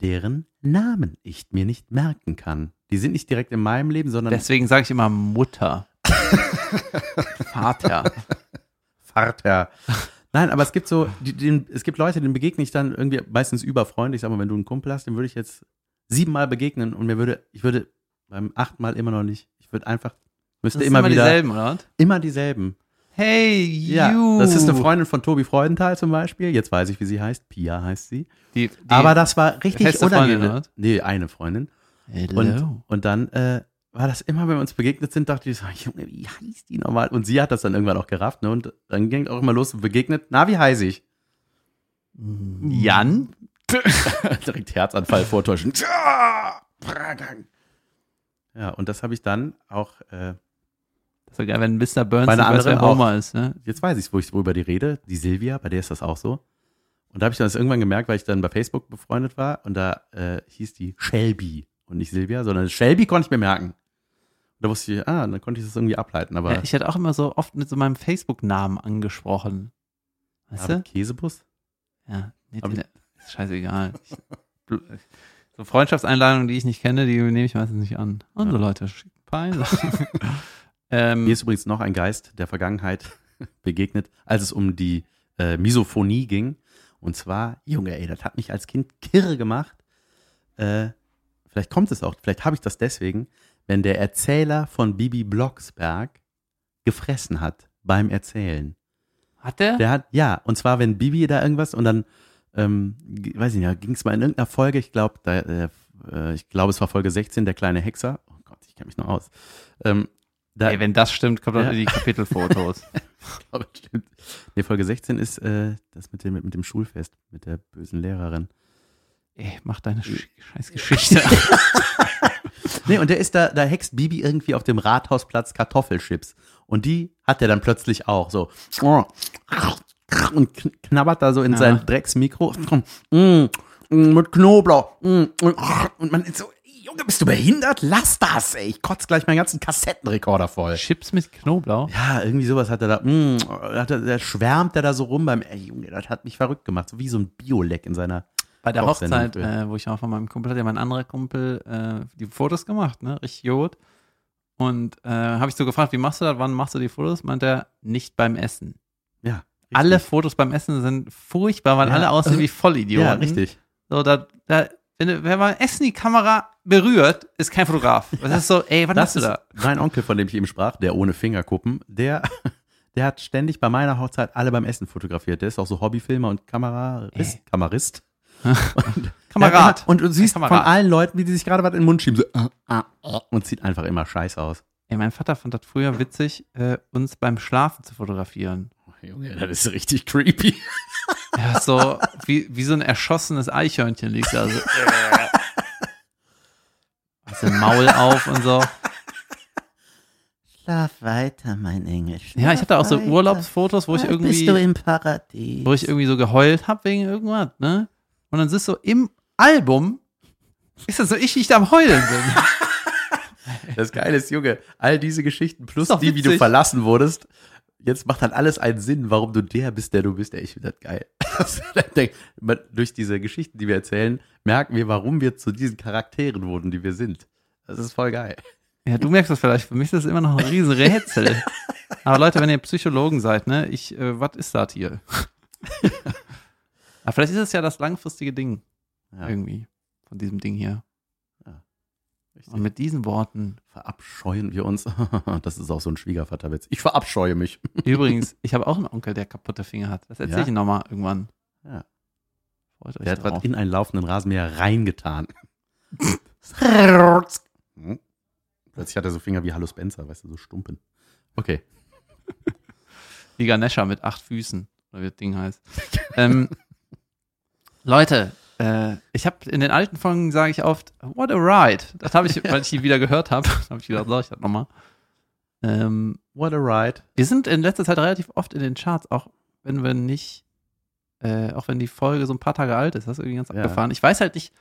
Speaker 1: deren Namen ich mir nicht merken kann. Die sind nicht direkt in meinem Leben, sondern
Speaker 2: Deswegen sage ich immer Mutter. Vater.
Speaker 1: Vater. Nein, aber es gibt so, die, den, es gibt Leute, denen begegne ich dann irgendwie meistens über Freunde. Ich sag mal, wenn du einen Kumpel hast, den würde ich jetzt siebenmal begegnen und mir würde, ich würde beim achtmal immer noch nicht. Ich würde einfach, müsste immer,
Speaker 2: immer
Speaker 1: wieder,
Speaker 2: dieselben, oder?
Speaker 1: immer dieselben.
Speaker 2: Hey,
Speaker 1: Ja,
Speaker 2: you.
Speaker 1: das ist eine Freundin von Tobi Freudenthal zum Beispiel. Jetzt weiß ich, wie sie heißt. Pia heißt sie.
Speaker 2: Die, die,
Speaker 1: aber das war richtig
Speaker 2: feste Freundin,
Speaker 1: unangenehm.
Speaker 2: oder
Speaker 1: nee, eine Freundin.
Speaker 2: Hello.
Speaker 1: Und, und dann äh, war das immer, wenn wir uns begegnet sind, dachte ich so, Junge, wie heißt die nochmal? Und sie hat das dann irgendwann auch gerafft, ne? Und dann ging auch immer los und begegnet, na, wie heiß ich?
Speaker 2: Jan?
Speaker 1: Direkt Herzanfall vortäuschen. Ja, und das habe ich dann auch, äh,
Speaker 2: Wäre geil, wenn Mr. Burns
Speaker 1: Bei einer
Speaker 2: nicht weiß, wer
Speaker 1: anderen
Speaker 2: Homer ist, ne?
Speaker 1: jetzt weiß ich, wo ich worüber die rede, die Silvia, bei der ist das auch so. Und da habe ich das irgendwann gemerkt, weil ich dann bei Facebook befreundet war und da äh, hieß die Shelby und nicht Silvia, sondern Shelby konnte ich mir merken. Und da wusste ich, ah, dann konnte ich das irgendwie ableiten, aber,
Speaker 2: Ja, ich hätte auch immer so oft mit so meinem Facebook-Namen angesprochen. Weißt
Speaker 1: aber
Speaker 2: du?
Speaker 1: Käsebus?
Speaker 2: Ja, nee,
Speaker 1: Aber-
Speaker 2: ist scheißegal. Ich, so Freundschaftseinladungen, die ich nicht kenne, die nehme ich meistens nicht an. Andere
Speaker 1: Ja.
Speaker 2: Leute schicken Peile. ähm,
Speaker 1: Mir ist übrigens noch ein Geist der Vergangenheit begegnet, als es um die äh, Misophonie ging. Und zwar, Junge, ey, das hat mich als Kind kirre gemacht. Äh, vielleicht kommt es auch, vielleicht habe ich das deswegen, wenn der Erzähler von Bibi Blocksberg gefressen hat beim Erzählen.
Speaker 2: hat der?
Speaker 1: Der hat, ja, und zwar, wenn Bibi da irgendwas und dann, ähm, weiß ich nicht, ging es mal in irgendeiner Folge, ich glaube, äh, äh, ich glaube, es war Folge 16, der kleine Hexer. Oh Gott, ich kenne mich noch aus. Ähm, da,
Speaker 2: Ey, wenn das stimmt, kommt
Speaker 1: Ja.
Speaker 2: in die Kapitelfotos.
Speaker 1: Ich glaube, das stimmt. Nee, Folge 16 ist äh, das mit dem, mit, dem Schulfest, mit der bösen Lehrerin.
Speaker 2: Ey, mach deine Sch scheiß Geschichte.
Speaker 1: Nee, und der ist da, da hext Bibi irgendwie auf dem Rathausplatz Kartoffelchips. Und die hat er dann plötzlich auch so. Und kn- knabbert da so in
Speaker 2: Ja.
Speaker 1: sein Drecksmikro. Mm, mm, mit Knoblauch. Mm, und, und man ist so, Junge, bist du behindert? Lass das, ey. Ich kotze gleich meinen ganzen Kassettenrekorder voll.
Speaker 2: Chips mit Knoblauch.
Speaker 1: Ja, irgendwie sowas hat er da. Mm, hat er, der schwärmt er da so rum beim. Ey, Junge, das hat mich verrückt gemacht. So wie so ein Bioleck in seiner.
Speaker 2: Bei der Hochzeit, äh, wo ich auch von meinem Kumpel hatte, mein anderer Kumpel, äh, die Fotos gemacht, ne? Richtig gut. Und äh, habe ich so gefragt, wie machst du das? Wann machst du die Fotos? Meint er, nicht beim Essen.
Speaker 1: Ja.
Speaker 2: Alle
Speaker 1: richtig.
Speaker 2: Fotos beim Essen sind furchtbar, weil
Speaker 1: Ja.
Speaker 2: alle aussehen wie Vollidioten.
Speaker 1: Ja, richtig.
Speaker 2: So, da, da, wenn, du- wenn man Essen die Kamera berührt, ist kein Fotograf. Das ist so, ey, was
Speaker 1: Das
Speaker 2: machst du
Speaker 1: ist
Speaker 2: da?
Speaker 1: mein Onkel, von dem ich eben sprach, der ohne Fingerkuppen, der, der hat ständig bei meiner Hochzeit alle beim Essen fotografiert. Der ist auch so Hobbyfilmer und Kamerarist. Kamerist.
Speaker 2: Kamerad.
Speaker 1: Ja, und du siehst
Speaker 2: Kamerad.
Speaker 1: von allen Leuten, wie die sich gerade was in den Mund schieben, so, ah, ah, ah, und sieht einfach immer scheiße aus.
Speaker 2: Ey, mein Vater fand das früher witzig, äh, uns beim Schlafen zu fotografieren.
Speaker 1: Junge, das ist richtig creepy.
Speaker 2: Ja, so wie, wie so ein erschossenes Eichhörnchen liegt da so. Hast ein Maul auf und so.
Speaker 3: Schlaf weiter, mein Engel.
Speaker 2: Ja, ich hatte auch so
Speaker 3: Schlaf
Speaker 2: Urlaubsfotos, wo ich
Speaker 3: weiter. Bist du
Speaker 2: irgendwie,
Speaker 3: im Paradies?
Speaker 2: wo ich irgendwie so geheult habe wegen irgendwas, ne? Und dann siehst du im Album, ist das so ich, ich da am Heulen bin.
Speaker 1: Das Geile ist, Junge, all diese Geschichten plus die, wie du
Speaker 2: witzig.
Speaker 1: verlassen wurdest, jetzt macht dann alles einen Sinn, warum du der bist, der du bist. Ey, ich finde das geil. Man- Durch diese Geschichten, die wir erzählen, merken wir, warum wir zu diesen Charakteren wurden, die wir sind. Das ist voll geil.
Speaker 2: Ja, du merkst das vielleicht. Für mich ist das immer noch ein riesen Rätsel. Aber Leute, wenn ihr Psychologen seid, ne, ich, äh, was ist das hier? Aber vielleicht ist es ja das langfristige Ding
Speaker 1: Ja,
Speaker 2: irgendwie von diesem Ding hier.
Speaker 1: Richtig.
Speaker 2: Und mit diesen Worten.
Speaker 1: verabscheuen wir uns. Das ist auch so ein Schwiegervaterwitz. Ich verabscheue mich.
Speaker 2: Übrigens, ich habe auch einen Onkel, der kaputte Finger hat. Das erzähle
Speaker 1: Ja?
Speaker 2: ich nochmal irgendwann.
Speaker 1: Ja.
Speaker 2: Freut
Speaker 1: Der hat
Speaker 2: drauf.
Speaker 1: was in einen laufenden Rasenmäher reingetan. Hm? Plötzlich hat er so Finger wie Hallo Spencer, weißt du, so Stumpen. Okay.
Speaker 2: Wie Ganesha mit acht Füßen, oder wie das Ding heißt. ähm, Leute, äh, ich habe in den alten Folgen sage ich oft, what a ride. Das habe ich, weil ich die wieder gehört habe, habe ich gedacht, sag ich das nochmal. Ähm,
Speaker 1: What a ride.
Speaker 2: wir sind in letzter Zeit relativ oft in den Charts, auch wenn wir nicht, äh, auch wenn die Folge so ein paar Tage alt ist, das ist irgendwie ganz
Speaker 1: Ja.
Speaker 2: abgefahren. Ich weiß halt nicht,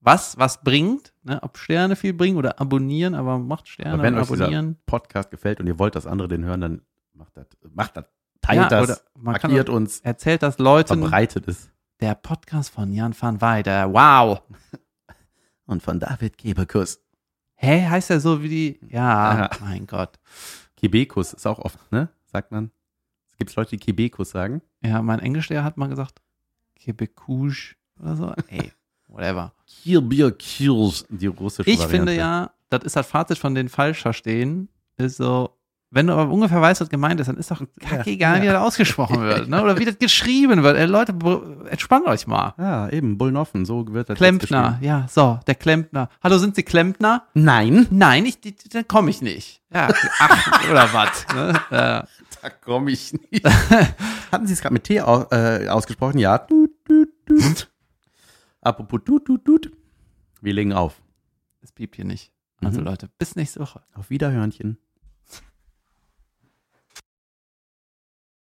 Speaker 2: was was bringt, ne? ob Sterne viel bringen oder abonnieren, aber macht Sterne
Speaker 1: Aber wenn
Speaker 2: und
Speaker 1: euch dieser
Speaker 2: abonnieren.
Speaker 1: Podcast gefällt und ihr wollt, dass andere den hören, dann macht das, macht das, teilt
Speaker 2: Ja,
Speaker 1: das, markiert uns,
Speaker 2: Erzählt das Leuten,
Speaker 1: verbreitet es.
Speaker 2: Der Podcast von Jan van Weide. Wow.
Speaker 1: Und von David Kebekus.
Speaker 2: Hä, heißt er so wie die? Ja,
Speaker 1: Ja.
Speaker 2: mein Gott.
Speaker 1: Kebekus ist auch oft, ne? Sagt man. Es gibt Leute, die Kebekus sagen.
Speaker 2: Ja, mein Englischlehrer hat mal gesagt, Quebecouche oder so. Ey, whatever.
Speaker 1: Kirbier Kirs, die russische
Speaker 2: Ich
Speaker 1: Variante.
Speaker 2: finde ja, das ist das Fazit von den falsch verstehen, ist so, wenn du aber ungefähr weißt, was gemeint ist, dann ist doch kackegal,
Speaker 1: Ja.
Speaker 2: wie das ausgesprochen wird, ne? Oder wie das geschrieben wird. Ey, Leute, entspannt euch mal.
Speaker 1: Ja, eben, Bullnoffen, so wird das
Speaker 2: Klempner, ja, so, der Klempner. Hallo, sind Sie Klempner?
Speaker 1: Nein.
Speaker 2: Nein, ich, da komme ich nicht. Ja, ach, oder was? Ne? Ja.
Speaker 1: Da komme ich nicht. Hatten Sie es gerade mit T au äh, ausgesprochen? Ja. Tut, tut, tut. Apropos tut, tut, tut. Wir legen auf.
Speaker 2: Es piept hier nicht. Also
Speaker 1: Mhm.
Speaker 2: Leute, bis nächste Woche.
Speaker 1: Auf Wiederhörnchen.